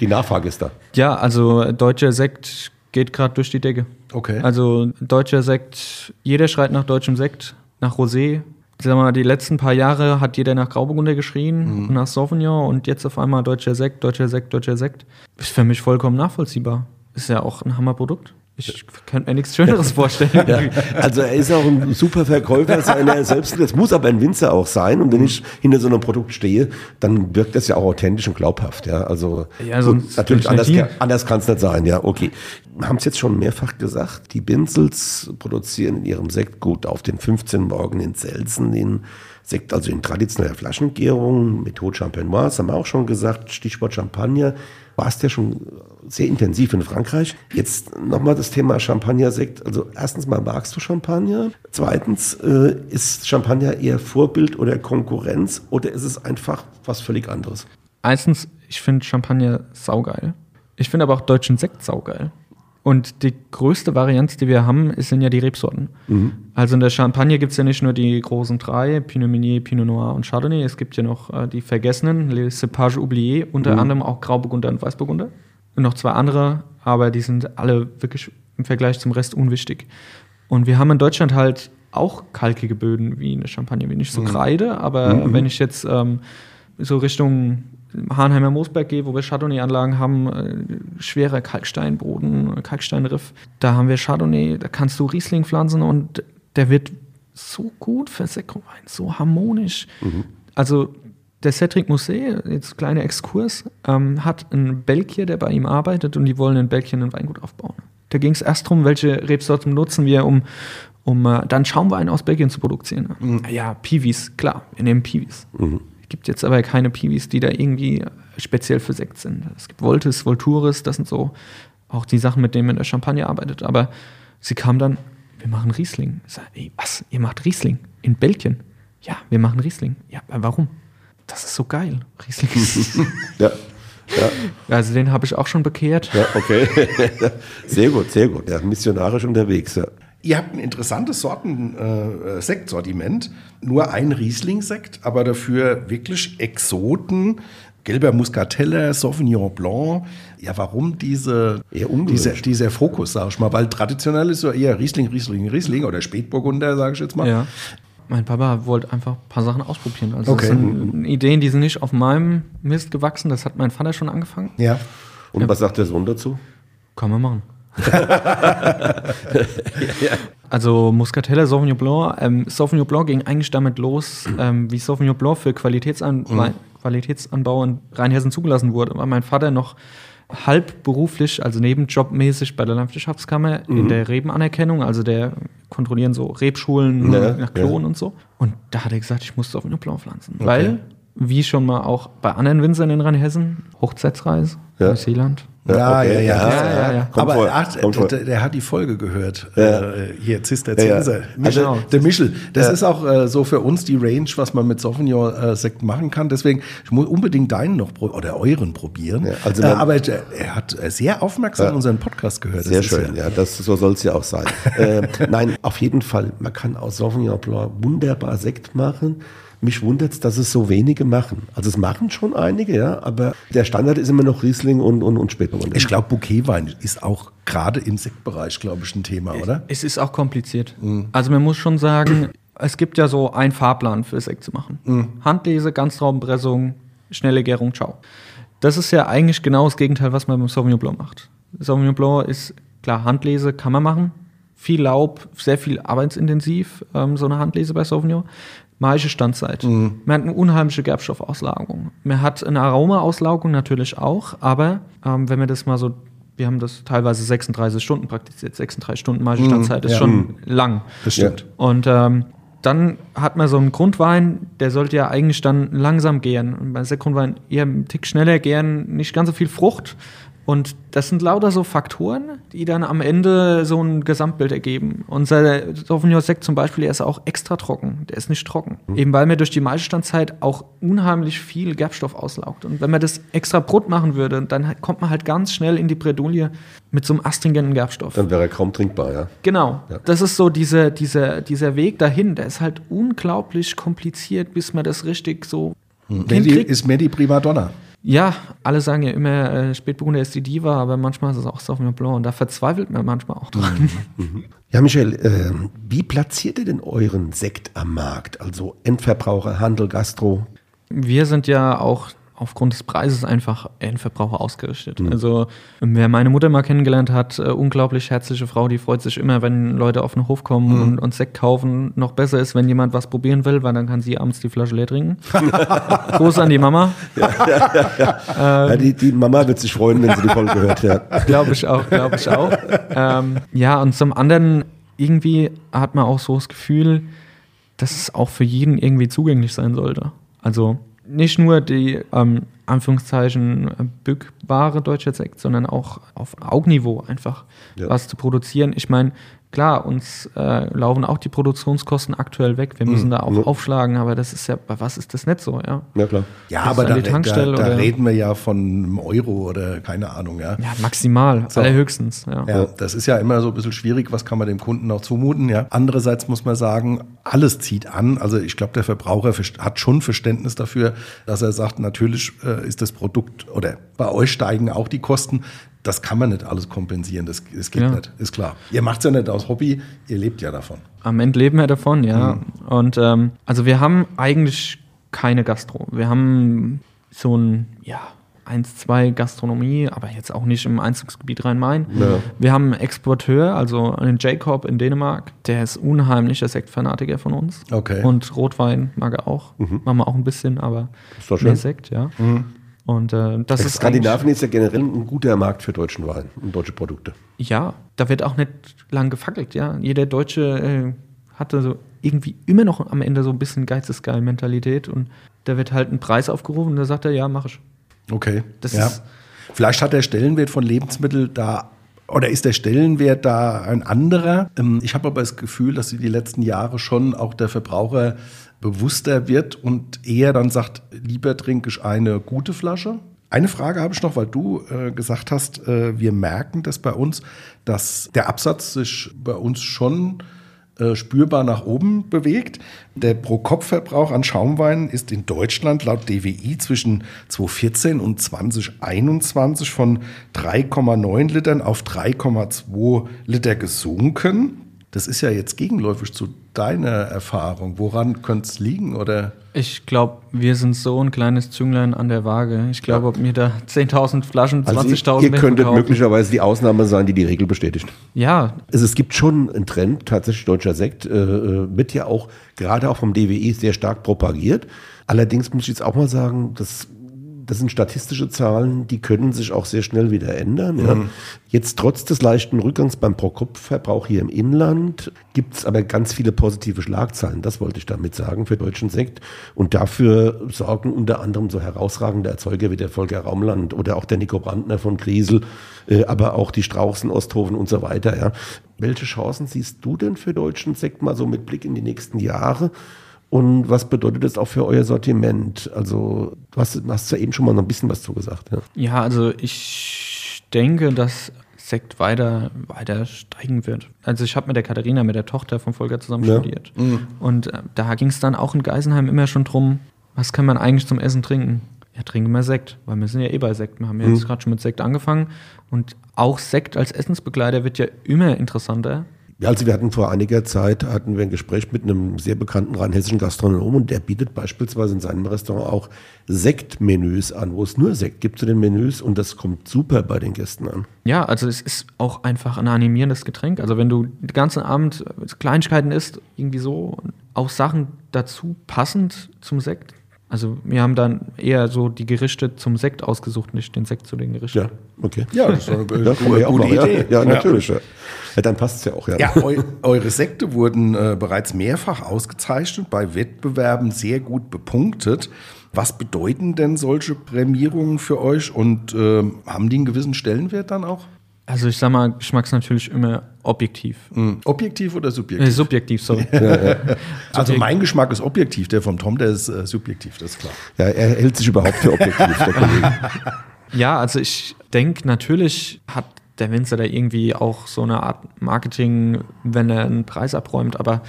die Nachfrage ist da. Ja, also deutscher Sekt geht gerade durch die Decke. Okay. Also deutscher Sekt, jeder schreit nach deutschem Sekt, nach Rosé. Ich sag mal, die letzten paar Jahre hat jeder nach Grauburgunder geschrien und nach Sauvignon und jetzt auf einmal deutscher Sekt, deutscher Sekt, deutscher Sekt. Ist für mich vollkommen nachvollziehbar. Ist ja auch ein Hammerprodukt. Ich könnte mir nichts Schöneres vorstellen. Also er ist auch ein super Verkäufer seiner selbst. Das muss aber ein Winzer auch sein. Und wenn ich hinter so einem Produkt stehe, dann wirkt das ja auch authentisch und glaubhaft. Ja, also Ja, sonst natürlich anders, anders kann es nicht sein. Ja, okay. Wir haben es jetzt schon mehrfach gesagt. Die Binzels produzieren in ihrem Sektgut auf den 15 Morgen in Selzen den Sekt, also in traditioneller Flaschengärung, Methode Champenoise, das haben wir auch schon gesagt, Stichwort Champagner. Warst ja schon sehr intensiv in Frankreich. Jetzt nochmal das Thema Champagner-Sekt. Also erstens mal magst du Champagner. Zweitens, äh, ist Champagner eher Vorbild oder Konkurrenz oder ist es einfach was völlig anderes? Erstens, ich finde Champagner saugeil. Ich finde aber auch deutschen Sekt saugeil. Und die größte Variante, die wir haben, sind ja die Rebsorten. Also in der Champagne gibt es ja nicht nur die großen drei, Pinot Meunier, Pinot Noir und Chardonnay. Es gibt ja noch äh, die vergessenen, Les Cepages Oubliés, unter anderem auch Grauburgunder und Weißburgunder. Und noch zwei andere, aber die sind alle wirklich im Vergleich zum Rest unwichtig. Und wir haben in Deutschland halt auch kalkige Böden wie eine Champagne, wie nicht so Kreide, aber wenn ich jetzt ähm, so Richtung Hahnheimer Moosberg gehe, wo wir Chardonnay-Anlagen haben, äh, schwerer Kalksteinboden, Kalksteinriff, da haben wir Chardonnay, da kannst du Riesling pflanzen und der wird so gut für Sekrowein, so harmonisch. Also der Cedric Mousset, jetzt kleiner Exkurs, ähm, hat einen Belgier, der bei ihm arbeitet und die wollen in Belgien ein Weingut aufbauen. Da ging es erst darum, welche Rebsorten nutzen wir, um, um äh, dann Schaumwein aus Belgien zu produzieren. Ja, Piwis, klar, wir nehmen Piwis. Es gibt jetzt aber keine Piwis, die da irgendwie speziell für Sekt sind. Es gibt Voltis, Volturis, das sind so auch die Sachen, mit denen man in der Champagne arbeitet. Aber sie kam dann, wir machen Riesling. Ich sag, ey, was? Ihr macht Riesling? In Belgien? Ja, wir machen Riesling. Ja, warum? Das ist so geil. Riesling. Ja. Ja, also den habe ich auch schon bekehrt. ja, okay. sehr gut, sehr gut. Ja, missionarisch unterwegs. Ja. Ihr habt ein interessantes Sorten äh, Sektsortiment, nur ein Riesling-Sekt, aber dafür wirklich Exoten, gelber Muscatella, Sauvignon Blanc. Ja, warum diese, Eher ungewöhnlich. dieser, dieser Fokus, sag ich mal? Weil traditionell ist so eher Riesling, Riesling, Riesling oder Spätburgunder, sage ich jetzt mal. Ja. Mein Papa wollte einfach ein paar Sachen ausprobieren. Also Okay. das sind Ideen, die sind nicht auf meinem Mist gewachsen. Das hat mein Vater schon angefangen. Ja. Und was sagt der Sohn dazu? Kann man machen. Also Muscatella, Sauvignon Blanc. Ähm, Sauvignon Blanc ging eigentlich damit los, ähm, wie Sauvignon Blanc für Qualitätsan Wein- Qualitätsanbau in Rheinhessen zugelassen wurde. War mein Vater noch halb beruflich, also nebenjobmäßig bei der Landwirtschaftskammer in der Rebenanerkennung, also der kontrollieren so Rebschulen Ja, nach Klonen und so. Und da hat er gesagt, ich muss Sauvignon Blanc pflanzen. Weil, wie schon mal auch bei anderen Winzern in Rheinhessen, Hochzeitsreise, Ja. Neuseeland. Ja, okay. ja, ja. Ja, ja, ja. Aber vor, ach, der, der hat die Folge gehört. Ja. Äh, hier, Zister, Ja. Also- Michel, der Michel. Das Ja. ist auch äh, so für uns die Range, was man mit Sauvignon-Sekt machen kann. Deswegen, ich muss unbedingt deinen noch pro- oder euren probieren. Ja, also äh, man- aber äh, er hat äh, sehr aufmerksam Ja. unseren Podcast gehört. Das Sehr ist schön, ja, das, so soll es ja auch sein. äh, nein, auf jeden Fall, man kann aus Sauvignon Blanc wunderbar Sekt machen. Mich wundert es, dass es so wenige machen. Also es machen schon einige, ja, aber der Standard ist immer noch Riesling und, und, und Spätburgunder. Ich glaube, Bouquetwein ist auch gerade im Sektbereich, glaube ich, ein Thema, oder? Es ist auch kompliziert. Also man muss schon sagen, es gibt ja so einen Fahrplan für Sekt zu machen. Handlese, Ganztraubenpressung, schnelle Gärung, ciao. Das ist ja eigentlich genau das Gegenteil, was man beim Sauvignon Blanc macht. Sauvignon Blanc ist, klar, Handlese kann man machen. Viel Laub, sehr viel arbeitsintensiv, ähm, so eine Handlese bei Sauvignon. Maische Standzeit. Man hat eine unheimliche Gerbstoffauslagerung. Man hat eine Aromaauslagerung natürlich auch, aber ähm, wenn man das mal so, wir haben das teilweise 36 Stunden praktiziert. 36 Stunden Maische Standzeit ist ja. schon lang. Das stimmt. Und ähm, dann hat man so einen Grundwein, der sollte ja eigentlich dann langsam gären. Und bei Sektgrundwein eher einen Tick schneller gären, nicht ganz so viel Frucht. Und das sind lauter so Faktoren, die dann am Ende so ein Gesamtbild ergeben. Unser Sauvignon Sekt zum Beispiel, der ist auch extra trocken. Der ist nicht trocken. Eben weil man durch die Maischestandzeit auch unheimlich viel Gerbstoff auslaugt. Und wenn man das extra Brut machen würde, dann kommt man halt ganz schnell in die Bredouille mit so einem astringenten Gerbstoff. Dann wäre er kaum trinkbar, ja. Genau. Ja. Das ist so dieser, dieser, dieser Weg dahin, der ist halt unglaublich kompliziert, bis man das richtig so Medi, hinkriegt. ist Medi Primadonna. Ja, alle sagen ja immer, äh, Spätburgunder ist die Diva, aber manchmal ist es auch Sauvignon Blanc und da verzweifelt man manchmal auch dran. Ja, Michael, äh, wie platziert ihr denn euren Sekt am Markt? Also Endverbraucher, Handel, Gastro? Wir sind ja auch aufgrund des Preises einfach Endverbraucher ausgerichtet. Also wer meine Mutter mal kennengelernt hat, äh, unglaublich herzliche Frau, die freut sich immer, wenn Leute auf den Hof kommen und, und Sekt kaufen. Noch besser ist, wenn jemand was probieren will, weil dann kann sie abends die Flasche leer trinken. Gruß an die Mama. ja, die, die Mama wird sich freuen, wenn sie die Folge hört, ja. Glaube ich auch, glaube ich auch. ähm, ja, und zum anderen, irgendwie hat man auch so das Gefühl, dass es auch für jeden irgendwie zugänglich sein sollte. Also nicht nur die, ähm, Anführungszeichen, bückbare deutsche Sekt, sondern auch auf Augenniveau einfach Ja. was zu produzieren. Ich meine, Klar, uns äh, laufen auch die Produktionskosten aktuell weg. Wir müssen Mhm. da auch Ja. aufschlagen, aber das ist ja, bei was ist das nicht so, ja? Ja, klar. Ja, aber an da, die da, Tankstelle da oder- reden wir ja von einem Euro oder keine Ahnung, ja. Ja, maximal, So. allerhöchstens, ja. Ja, das ist ja immer so ein bisschen schwierig, was kann man dem Kunden auch zumuten, ja. Andererseits muss man sagen, alles zieht an. Also ich glaube, der Verbraucher hat schon Verständnis dafür, dass er sagt, natürlich äh, ist das Produkt oder bei euch steigen auch die Kosten. Das kann man nicht alles kompensieren, das, das geht Ja. nicht, ist klar. Ihr macht es ja nicht aus Hobby, ihr lebt ja davon. Am Ende leben wir davon, ja. Und ähm, also wir haben eigentlich keine Gastro. Wir haben so ein, ja, eins, zwei Gastronomie, aber jetzt auch nicht im Einzugsgebiet Rhein-Main. Ja. Wir haben einen Exporteur, also einen Jacob in Dänemark, der ist unheimlicher Sektfanatiker von uns. Okay. Und Rotwein mag er auch. Machen wir auch ein bisschen, aber mehr. Sekt, ja. Und äh, das ist eigentlich- Skandinavien ist ja generell ein guter Markt für deutschen Wein und deutsche Produkte. Ja, da wird auch nicht lang gefackelt, ja. Jeder Deutsche äh, hatte so irgendwie immer noch am Ende so ein bisschen Geistesgeil-Mentalität und da wird halt ein Preis aufgerufen und da sagt er, ja, mach ich. Okay. Das ja. ist- Vielleicht hat der Stellenwert von Lebensmitteln da oder ist der Stellenwert da ein anderer? Ähm, Ich habe aber das Gefühl, dass die letzten Jahre schon auch der Verbraucher bewusster wird und eher dann sagt, lieber trinke ich eine gute Flasche. Eine Frage habe ich noch, weil du äh, gesagt hast, äh, wir merken das bei uns, dass der Absatz sich bei uns schon äh, spürbar nach oben bewegt. Der Pro-Kopf-Verbrauch an Schaumwein ist in Deutschland laut DWI zwischen 2014 und 2021 von 3,9 Litern auf 3,2 Liter gesunken. Das ist ja jetzt gegenläufig zu deiner Erfahrung. Woran könnte es liegen? Oder? Ich glaube, wir sind so ein kleines Zünglein an der Waage. Ich glaube, ob mir da 10.000 Flaschen, 20.000 Also ihr, ihr könntet verkaufen- möglicherweise die Ausnahme sein, die die Regel bestätigt. Ja, Also es gibt schon einen Trend, tatsächlich deutscher Sekt, äh, äh, wird ja auch gerade auch vom DWI sehr stark propagiert. Allerdings muss ich jetzt auch mal sagen, das, das sind statistische Zahlen, die können sich auch sehr schnell wieder ändern. Ja. Jetzt trotz des leichten Rückgangs beim Pro-Kopf-Verbrauch hier im Inland gibt es aber ganz viele positive Schlagzeilen, das wollte ich damit sagen, für deutschen Sekt. Und dafür sorgen unter anderem so herausragende Erzeuger wie der Volker Raumland oder auch der Nico Brandner von Griesel, äh, aber auch die Straußen, Osthofen und so weiter. Ja. Welche Chancen siehst du denn für deutschen Sekt mal so mit Blick in die nächsten Jahre? Und was bedeutet das auch für euer Sortiment? Also, du hast, du hast ja eben schon mal noch ein bisschen was zugesagt. Ja. Ja, also ich denke, dass Sekt weiter, weiter steigen wird. Also ich habe mit der Katharina, mit der Tochter von Volker zusammen Ja. studiert. Und äh, da ging es dann auch in Geisenheim immer schon drum, was kann man eigentlich zum Essen trinken? Ja, trinken wir Sekt, weil wir sind ja eh bei Sekt. Wir haben ja jetzt gerade schon mit Sekt angefangen. Und auch Sekt als Essensbegleiter wird ja immer interessanter. Ja, also wir hatten vor einiger Zeit hatten wir ein Gespräch mit einem sehr bekannten rheinhessischen Gastronom und der bietet beispielsweise in seinem Restaurant auch Sektmenüs an, wo es nur Sekt gibt zu den Menüs und das kommt super bei den Gästen an. Ja, also es ist auch einfach ein animierendes Getränk. Also wenn du den ganzen Abend Kleinigkeiten isst, irgendwie so, auch Sachen dazu passend zum Sekt. Also wir haben dann eher so die Gerichte zum Sekt ausgesucht, nicht den Sekt zu den Gerichten. Ja, okay. Ja, das ist eine auch gute machen, ja. Idee. Ja, natürlich. Ja. Ja, dann passt es ja auch. Ja. Ja, eu eure Sekte wurden äh, bereits mehrfach ausgezeichnet, bei Wettbewerben sehr gut bepunktet. Was bedeuten denn solche Prämierungen für euch und ähm, haben die einen gewissen Stellenwert dann auch? Also ich sag mal, Geschmack ist natürlich immer objektiv. Hm, Objektiv oder subjektiv? Äh, subjektiv, sorry. also mein Geschmack ist objektiv, der vom Tom, der ist äh, subjektiv, das ist klar. ja, er hält sich überhaupt für objektiv, der Kollege. Ja, also ich denke, natürlich hat der Winzer da irgendwie auch so eine Art Marketing, wenn er einen Preis abräumt, aber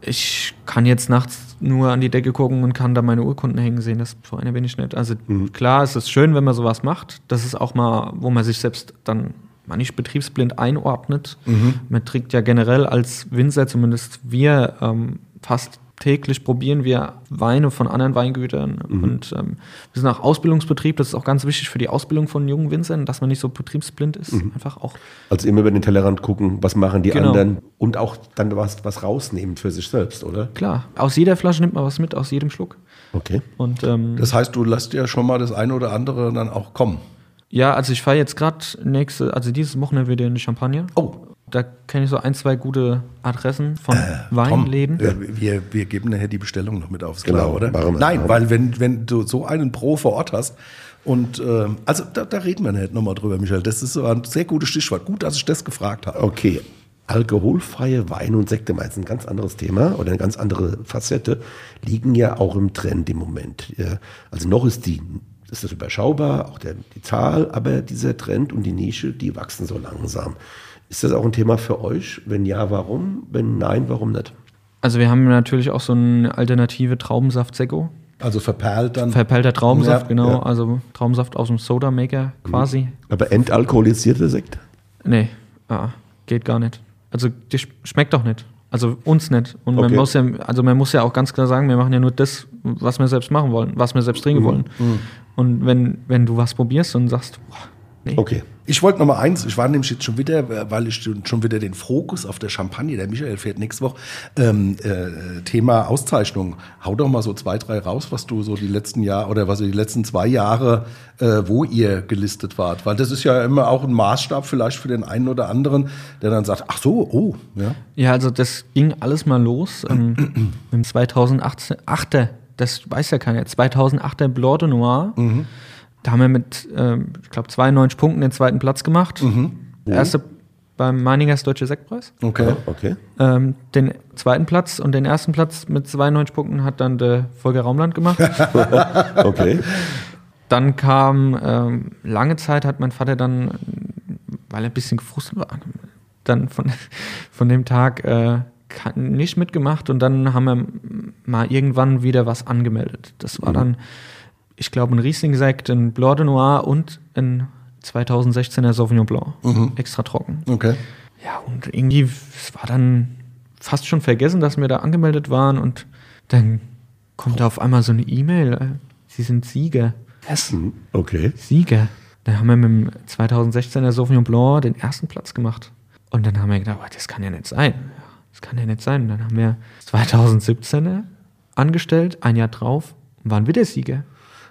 ich kann jetzt nachts nur an die Decke gucken und kann da meine Urkunden hängen sehen. Das so einer bin ich nicht. Also klar, es ist schön, wenn man sowas macht. Das ist auch mal, wo man sich selbst dann mal nicht betriebsblind einordnet. Man trinkt ja generell als Winzer, zumindest wir, ähm, fast täglich probieren wir Weine von anderen Weingütern. Und ähm, wir sind auch Ausbildungsbetrieb. Das ist auch ganz wichtig für die Ausbildung von jungen Winzern, dass man nicht so betriebsblind ist. Einfach auch Also immer über den Tellerrand gucken, was machen die Genau. anderen und auch dann was, was rausnehmen für sich selbst, oder? klar. Aus jeder Flasche nimmt man was mit, aus jedem Schluck. Okay. Und ähm, Das heißt, du lässt ja schon mal das eine oder andere dann auch kommen. Ja, also ich fahre jetzt gerade nächste, also dieses Wochenende wieder in die Champagne. Oh, Da kenne ich so ein, zwei gute Adressen von Tom, Weinläden. äh, wir, wir geben nachher die Bestellung noch mit aufs Genau, Klar, oder? machen wir. Nein, weil wenn, wenn du so einen Pro vor Ort hast und ähm, also da, da reden wir nicht nochmal drüber, Michael. Das ist so ein sehr gutes Stichwort. Gut, dass ich das gefragt habe. Okay. alkoholfreie Weine und Sekte, meist ein ganz anderes Thema oder eine ganz andere Facette, liegen ja auch im Trend im Moment. Also noch ist die ist das überschaubar, auch der, die Zahl, aber dieser Trend und die Nische, die wachsen so langsam. Ist das auch ein Thema für euch? Wenn ja, warum? Wenn nein, warum nicht? Also wir haben natürlich auch so eine alternative Traubensaft-Sekko. Also verperlt dann. Verperlter Traubensaft, Ja, genau. ja. Also Traubensaft aus dem Soda-Maker quasi. Aber entalkoholisierter Sekt? Nee, ah, geht gar nicht. Also die sch- schmeckt doch nicht. Also uns nicht. Und man Okay. muss ja, also man muss ja auch ganz klar sagen, wir machen ja nur das, was wir selbst machen wollen, was wir selbst trinken Mhm. wollen. Und wenn, wenn du was probierst und sagst, boah, nee, Okay. Ich wollte noch mal eins, ich war nämlich jetzt schon wieder, weil ich schon wieder den Fokus auf der Champagne, der Michael fährt nächste Woche, ähm, äh, Thema Auszeichnung. Hau doch mal so zwei, drei raus, was du so die letzten Jahre oder was die letzten zwei Jahre, äh, wo ihr gelistet wart. Weil das ist ja immer auch ein Maßstab vielleicht für den einen oder anderen, der dann sagt, ach so, oh, ja. Ja, also das ging alles mal los ähm, im 2018, achte, das weiß ja keiner, 2008er Blanc de Noir. Da haben wir mit, ähm, ich glaube, 92 Punkten den zweiten Platz gemacht. Der erste beim Meiningers Deutsche Sektpreis. Okay. Okay. Ähm, den zweiten Platz und den ersten Platz mit 92 Punkten hat dann der Volker Raumland gemacht. Okay. dann kam, ähm, lange Zeit hat mein Vater dann, weil er ein bisschen gefrustet war, dann von, von dem Tag äh, nicht mitgemacht und dann haben wir mal irgendwann wieder was angemeldet. Das war dann, ich glaube, ein Riesling-Sekt, ein Blanc de Noir und ein 2016er Sauvignon Blanc. Extra trocken. Okay. Ja, und irgendwie, es war dann fast schon vergessen, dass wir da angemeldet waren und dann kommt da auf einmal so eine E-Mail, äh, Sie sind Sieger. Was? Okay. Sieger. Dann haben wir mit dem 2016er Sauvignon Blanc den ersten Platz gemacht. Und dann haben wir gedacht, oh, das kann ja nicht sein. Das kann ja nicht sein. Dann haben wir 2017er angestellt, ein Jahr drauf, waren wieder Sieger.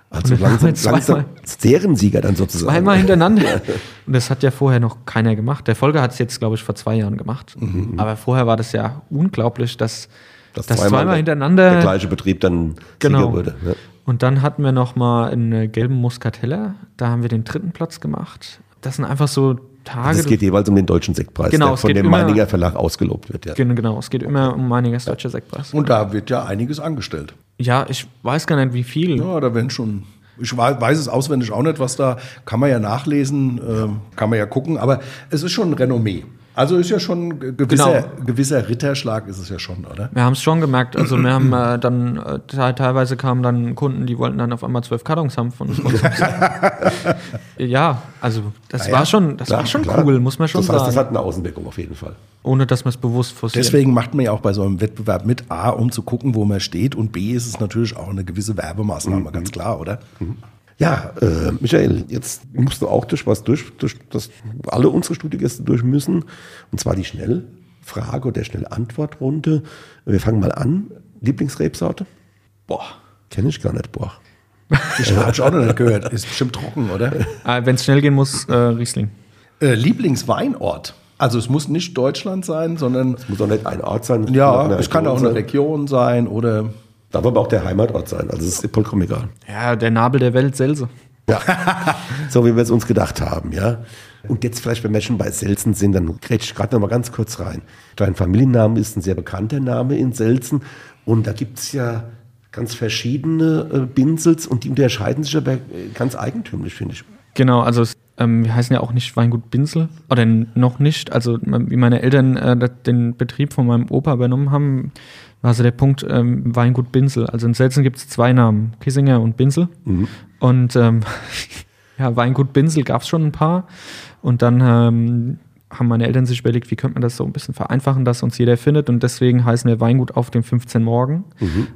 Also langsam, wir zweimal- langsam Seriensieger dann sozusagen. Zweimal hintereinander. Und das hat ja vorher noch keiner gemacht. Der Folger hat es jetzt, glaube ich, vor zwei Jahren gemacht. Aber vorher war das ja unglaublich, dass, Dass dass zweimal zweimal, der- hintereinander. Der gleiche Betrieb dann Genau. Sieger wurde. Ja. Und dann hatten wir noch mal einen gelben Muscatella. Da haben wir den dritten Platz gemacht. Das sind einfach so Tage. Also es geht jeweils um den deutschen Sektpreis, Genau, der von dem immer- Meininger Verlag ausgelobt wird. Ja. Gen- Genau, es geht immer um einiges deutscher Sektpreis. Und da wird ja einiges angestellt. Ja, ich weiß gar nicht, wie viel. Ja, da werden schon. Ich wei- weiß es auswendig auch nicht, was da kann man ja nachlesen, ähm, kann man ja gucken, aber es ist schon ein Renommee. Also ist ja schon ein gewisser, Genau. gewisser Ritterschlag ist es ja schon, oder? Wir haben es schon gemerkt. Also wir haben äh, dann äh, te- teilweise kamen dann Kunden, die wollten dann auf einmal zwölf Kartons haben von uns. ja, also das Ja, ja. war schon, das Klar, war schon klar. cool, muss man schon das heißt, sagen. das hat eine Außenwirkung auf jeden Fall. ohne dass man es bewusst forciert. Deswegen macht man ja auch bei so einem Wettbewerb mit, A, um zu gucken, wo man steht und B, ist es natürlich auch eine gewisse Werbemaßnahme, ganz klar, oder? Ja, äh, Michael, jetzt musst du auch durch was durch, durch das alle unsere Studiogäste durch müssen. Und zwar die Schnellfrage oder Schnellantwortrunde. Wir fangen mal an. Lieblingsrebsorte? Boah. Kenne ich gar nicht. Boah. Das habe ich auch noch nicht gehört. Ist bestimmt trocken, oder? Äh, Wenn es schnell gehen muss, äh, Riesling. Äh, Lieblingsweinort. Also es muss nicht Deutschland sein, sondern Muss auch nicht ein Ort sein. ja, es kann auch eine. Region sein oder Darf aber auch der Heimatort sein. Also es ist vollkommen egal. Ja, der Nabel der Welt, Selse. Ja. so wie wir es uns gedacht haben, ja. Und jetzt vielleicht, wenn wir schon bei Selzen sind, dann grätsch ich gerade noch mal ganz kurz rein. Dein Familienname ist ein sehr bekannter Name in Selzen. Und da gibt es ja ganz verschiedene äh, Binsels und die unterscheiden sich aber äh, ganz eigentümlich, finde ich. Genau, also ähm, wir heißen ja auch nicht Weingut Binsel oder noch nicht. Also m- wie meine Eltern äh, den Betrieb von meinem Opa übernommen haben, also der Punkt ähm, Weingut Binsel. Also in Selzen gibt es zwei Namen, Kissinger und Binsel. Und ähm, ja, Weingut Binsel gab es schon ein paar. Und dann ähm, haben meine Eltern sich überlegt, wie könnte man das so ein bisschen vereinfachen, dass uns jeder findet. Und deswegen heißen wir Weingut auf dem 15 Morgen.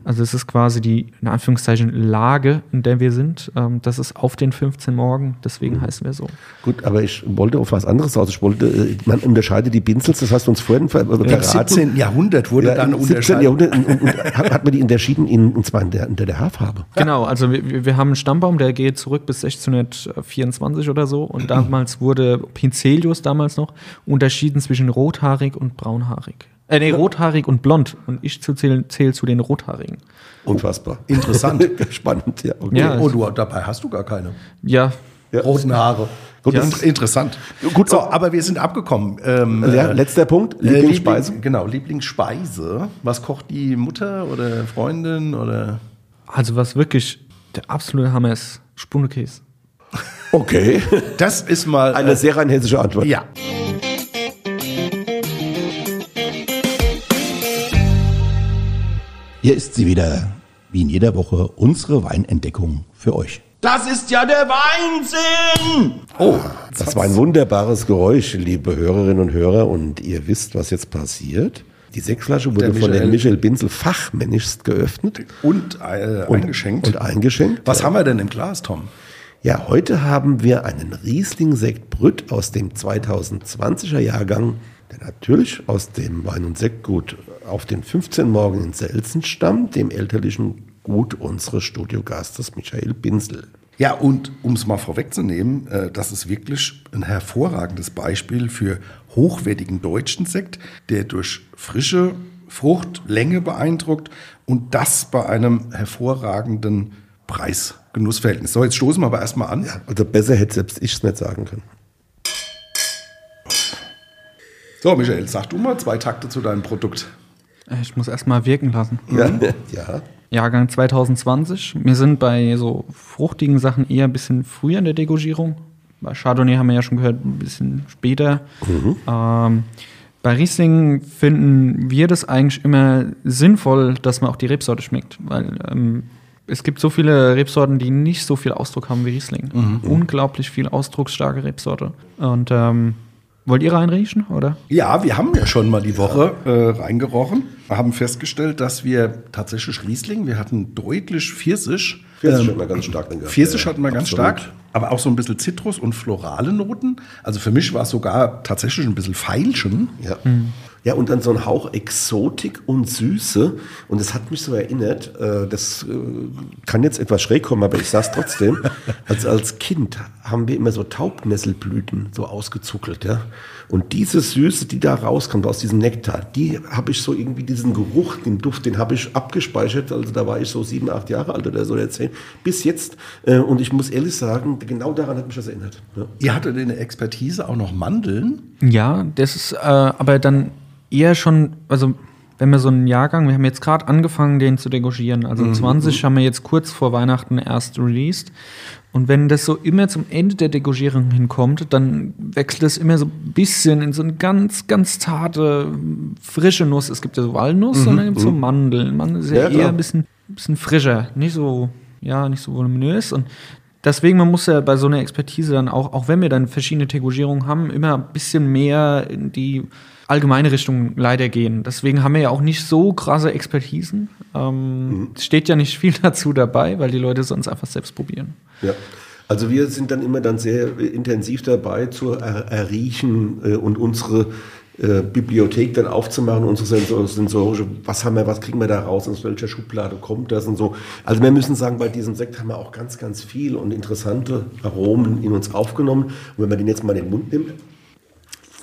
Also es ist quasi die, in Anführungszeichen, Lage, in der wir sind. Ähm, das ist auf den 15 Morgen, deswegen heißen wir so. Gut, aber ich wollte auf was anderes aus. Ich wollte, äh, man unterscheidet die Binsels, das hast du uns vorhin ver im verraten. 17. Jahrhundert wurde Ja, dann im 17. unterscheidet. Jahrhundert und, und, und hat, hat man die unterschieden, in, und zwar in der, in der, der Haarfarbe. Genau, also wir, wir haben einen Stammbaum, der geht zurück bis 1624 oder so. Und damals wurde Pincelius damals noch unterschieden zwischen rothaarig und braunhaarig. Äh, nee, rothaarig und blond. Und ich zähle zähl zu den rothaarigen. Unfassbar. Interessant. Spannend, ja. Okay. Ja. Oh, du, dabei hast du gar keine Ja, Ja. roten Haare. Gut, ja. interessant. Gut, so, aber wir sind abgekommen. Ähm, ja, letzter Punkt, äh, Lieblingsspeise. Liebling, genau, Lieblingsspeise. Was kocht die Mutter oder Freundin oder? Also was wirklich der absolute Hammer ist, Spundekäse. Okay. Das ist mal eine äh, sehr rein hessische Antwort. Ja. Hier ist sie wieder, wie in jeder Woche, unsere Weinentdeckung für euch. Das ist ja der Weinsinn! Oh, das war ein wunderbares Geräusch, liebe Hörerinnen und Hörer. Und ihr wisst, was jetzt passiert. Die Sektflasche wurde von Michael, Michael Binzel fachmännischst geöffnet. Und, äh, und eingeschenkt. Und eingeschenkt. Was haben wir denn im Glas, Tom? Ja, heute haben wir einen Riesling-Sekt Brütt aus dem 2020er Jahrgang, der natürlich aus dem Wein- und Sektgut auf den 15 Morgen in Selzen stammt, dem elterlichen Gut unseres Studiogastes Michael Binzel. Ja, und um es mal vorwegzunehmen, äh, das ist wirklich ein hervorragendes Beispiel für hochwertigen deutschen Sekt, der durch frische Frucht, Länge beeindruckt und das bei einem hervorragenden Preis-Genussverhältnis. So, jetzt stoßen wir aber erstmal an. Ja, also besser hätte selbst ich es nicht sagen können. So, Michael, sag du mal zwei Takte zu deinem Produkt. Äh, ich muss erstmal wirken lassen. Ja. Mhm. ja. Jahrgang 2020. Wir sind bei so fruchtigen Sachen eher ein bisschen früher in der Degorgierung. Bei Chardonnay haben wir ja schon gehört, ein bisschen später. Mhm. Ähm, bei Riesling finden wir das eigentlich immer sinnvoll, dass man auch die Rebsorte schmeckt, weil ähm, es gibt so viele Rebsorten, die nicht so viel Ausdruck haben wie Riesling. Mhm. Unglaublich viel ausdrucksstarke Rebsorte. Und ähm, Wollt ihr reinriechen, oder? Ja, wir haben ja schon mal die Woche äh, reingerochen. Wir haben festgestellt, dass wir tatsächlich Riesling, wir hatten deutlich Pfirsich. Pfirsich ähm, hatten wir ganz stark. Gehabt, Pfirsich hatten wir ganz stark, aber auch so ein bisschen Zitrus und florale Noten. Also für mich war es sogar tatsächlich ein bisschen Feilschen. Ja. Mhm. Ja, und dann so ein Hauch Exotik und Süße. Und das hat mich so erinnert, äh, das äh, kann jetzt etwas schräg kommen, aber ich sag's trotzdem. als, als Kind haben wir immer so Taubnesselblüten so ausgezuckelt, ja. Und diese Süße, die da rauskommt aus diesem Nektar, die habe ich so irgendwie diesen Geruch, den Duft, den habe ich abgespeichert. Also da war ich so sieben, acht Jahre alt oder so, oder zehn, bis jetzt. Äh, und ich muss ehrlich sagen, genau daran hat mich das erinnert. Ja. Ihr hattet in der Expertise auch noch Mandeln? Ja, das ist äh, aber dann eher schon, also wenn wir so einen Jahrgang, wir haben jetzt gerade angefangen, den zu degorgieren. Also mhm. 20 haben wir jetzt kurz vor Weihnachten erst released. Und wenn das so immer zum Ende der Degorgierung hinkommt, dann wechselt es immer so ein bisschen in so eine ganz, ganz zarte, frische Nuss. Es gibt ja so Walnuss mhm. und dann gibt es so mhm. Mandeln. Mandeln ist ja, ja eher ein bisschen, bisschen frischer, nicht so, ja, nicht so voluminös. Und deswegen, man muss ja bei so einer Expertise dann auch, auch wenn wir dann verschiedene Degorgierungen haben, immer ein bisschen mehr in die allgemeine Richtung leider gehen. Deswegen haben wir ja auch nicht so krasse Expertisen. Ähm, mhm. steht ja nicht viel dazu dabei, weil die Leute sonst einfach selbst probieren. Ja. Also wir sind dann immer dann sehr intensiv dabei zu er erriechen äh, und unsere äh, Bibliothek dann aufzumachen, unsere sensorische, was haben wir, was kriegen wir da raus, aus welcher Schublade kommt das und so. Also wir müssen sagen, bei diesem Sekt haben wir auch ganz, ganz viel und interessante Aromen in uns aufgenommen. Und wenn man den jetzt mal in den Mund nimmt,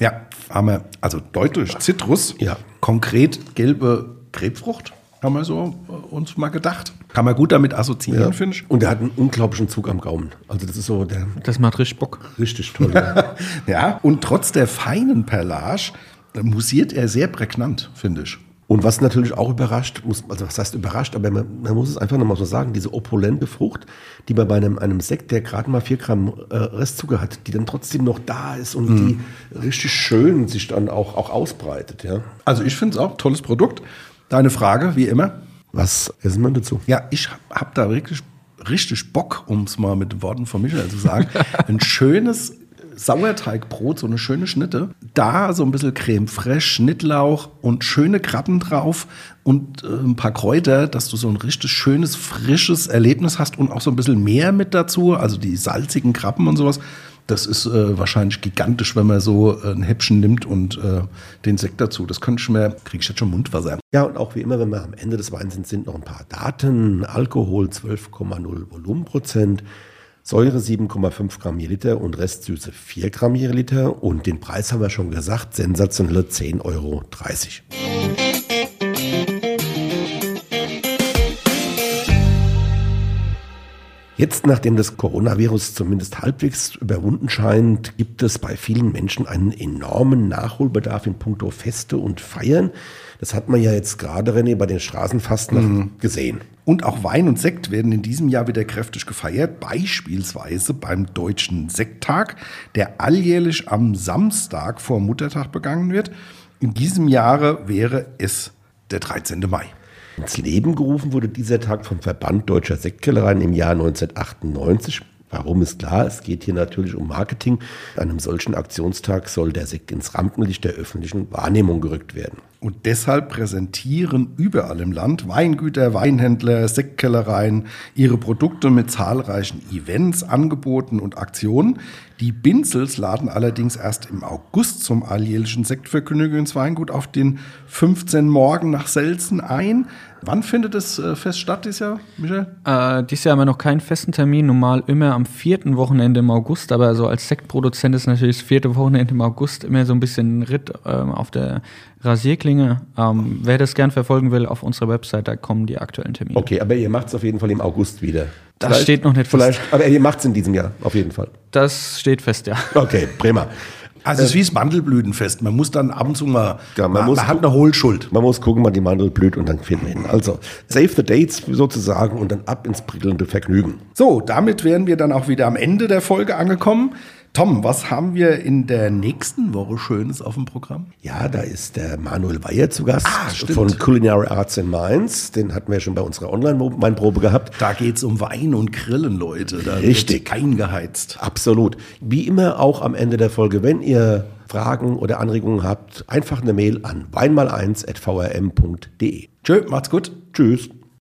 ja, haben wir also deutlich Zitrus, ja. konkret gelbe Grapefrucht, haben wir so äh, uns mal gedacht. Kann man gut damit assoziieren, ja. finde ich. Und der hat einen unglaublichen Zug am Gaumen. Also das ist so der. Das macht richtig Bock. Richtig toll. Ja, ja und trotz der feinen Perlage äh, musiert er sehr prägnant, finde ich. Und was natürlich auch überrascht, muss, also was heißt überrascht, aber man, man muss es einfach nochmal so sagen, diese opulente Frucht, die man bei einem, einem Sekt, der gerade mal vier Gramm äh, Restzucker hat, die dann trotzdem noch da ist und mhm. die richtig schön sich dann auch, auch ausbreitet. Ja. Also ich finde es auch tolles Produkt. Deine Frage, wie immer. Was essen wir dazu? Ja, ich habe da wirklich richtig Bock, um es mal mit Worten von Michael zu sagen, ein schönes Sauerteigbrot, so eine schöne Schnitte. Da so ein bisschen Creme fraiche, Schnittlauch und schöne Krabben drauf und äh, ein paar Kräuter, dass du so ein richtig schönes, frisches Erlebnis hast und auch so ein bisschen mehr mit dazu, also die salzigen Krabben und sowas. Das ist äh, wahrscheinlich gigantisch, wenn man so äh, ein Häppchen nimmt und äh, den Sekt dazu. Das könnte ich mir, kriege ich jetzt schon Mundwasser. Ja, und auch wie immer, wenn wir am Ende des Weins sind, sind noch ein paar Daten. Alkohol 12,0 Volumenprozent. Säure 7,5 Gramm je Liter und Restsüße 4 Gramm je Liter. Und den Preis haben wir schon gesagt, sensationelle 10,30 Euro. Jetzt, nachdem das Coronavirus zumindest halbwegs überwunden scheint, gibt es bei vielen Menschen einen enormen Nachholbedarf in puncto Feste und Feiern. Das hat man ja jetzt gerade, René, bei den Straßenfasten mhm. gesehen. Und auch Wein und Sekt werden in diesem Jahr wieder kräftig gefeiert, beispielsweise beim Deutschen Sekttag, der alljährlich am Samstag vor Muttertag begangen wird. In diesem Jahre wäre es der 13. Mai. Ins Leben gerufen wurde dieser Tag vom Verband Deutscher Sektkellereien im Jahr 1998. Warum ist klar, es geht hier natürlich um Marketing. An einem solchen Aktionstag soll der Sekt ins Rampenlicht der öffentlichen Wahrnehmung gerückt werden. Und deshalb präsentieren überall im Land Weingüter, Weinhändler, Sektkellereien ihre Produkte mit zahlreichen Events, Angeboten und Aktionen. Die Binzels laden allerdings erst im August zum alljährlichen Sektvergnügen ins Weingut auf den 15 Morgen nach Selzen ein. Wann findet das äh, Fest statt dieses Jahr, Michael? Äh, dieses Jahr haben wir noch keinen festen Termin, normal immer am vierten Wochenende im August, aber so als Sektproduzent ist natürlich das vierte Wochenende im August immer so ein bisschen ein Ritt ähm, auf der Rasierklinge. Ähm, wer das gern verfolgen will, auf unserer Website, da kommen die aktuellen Termine. Okay, aber ihr macht es auf jeden Fall im August wieder. Das vielleicht, steht noch nicht fest. aber ihr macht es in diesem Jahr, auf jeden Fall. Das steht fest, ja. Okay, prima. Also es ist wie das Mandelblütenfest. Man muss dann ab und zu mal, ja, man, man, muss, man hat eine Hohlschuld. Man muss gucken, wann die Mandel blüht und dann finden wir hin. Also save the dates sozusagen und dann ab ins prickelnde Vergnügen. So, damit wären wir dann auch wieder am Ende der Folge angekommen. Tom, was haben wir in der nächsten Woche Schönes auf dem Programm? Ja, da ist der Manuel Weyer zu Gast ah, von Culinary Arts in Mainz. Den hatten wir schon bei unserer Online-Weinprobe gehabt. Da geht es um Wein und Grillen, Leute. Da Richtig. eingeheizt. Absolut. Wie immer auch am Ende der Folge, wenn ihr Fragen oder Anregungen habt, einfach eine Mail an weinmal1.vrm.de. Tschö, macht's gut. Tschüss.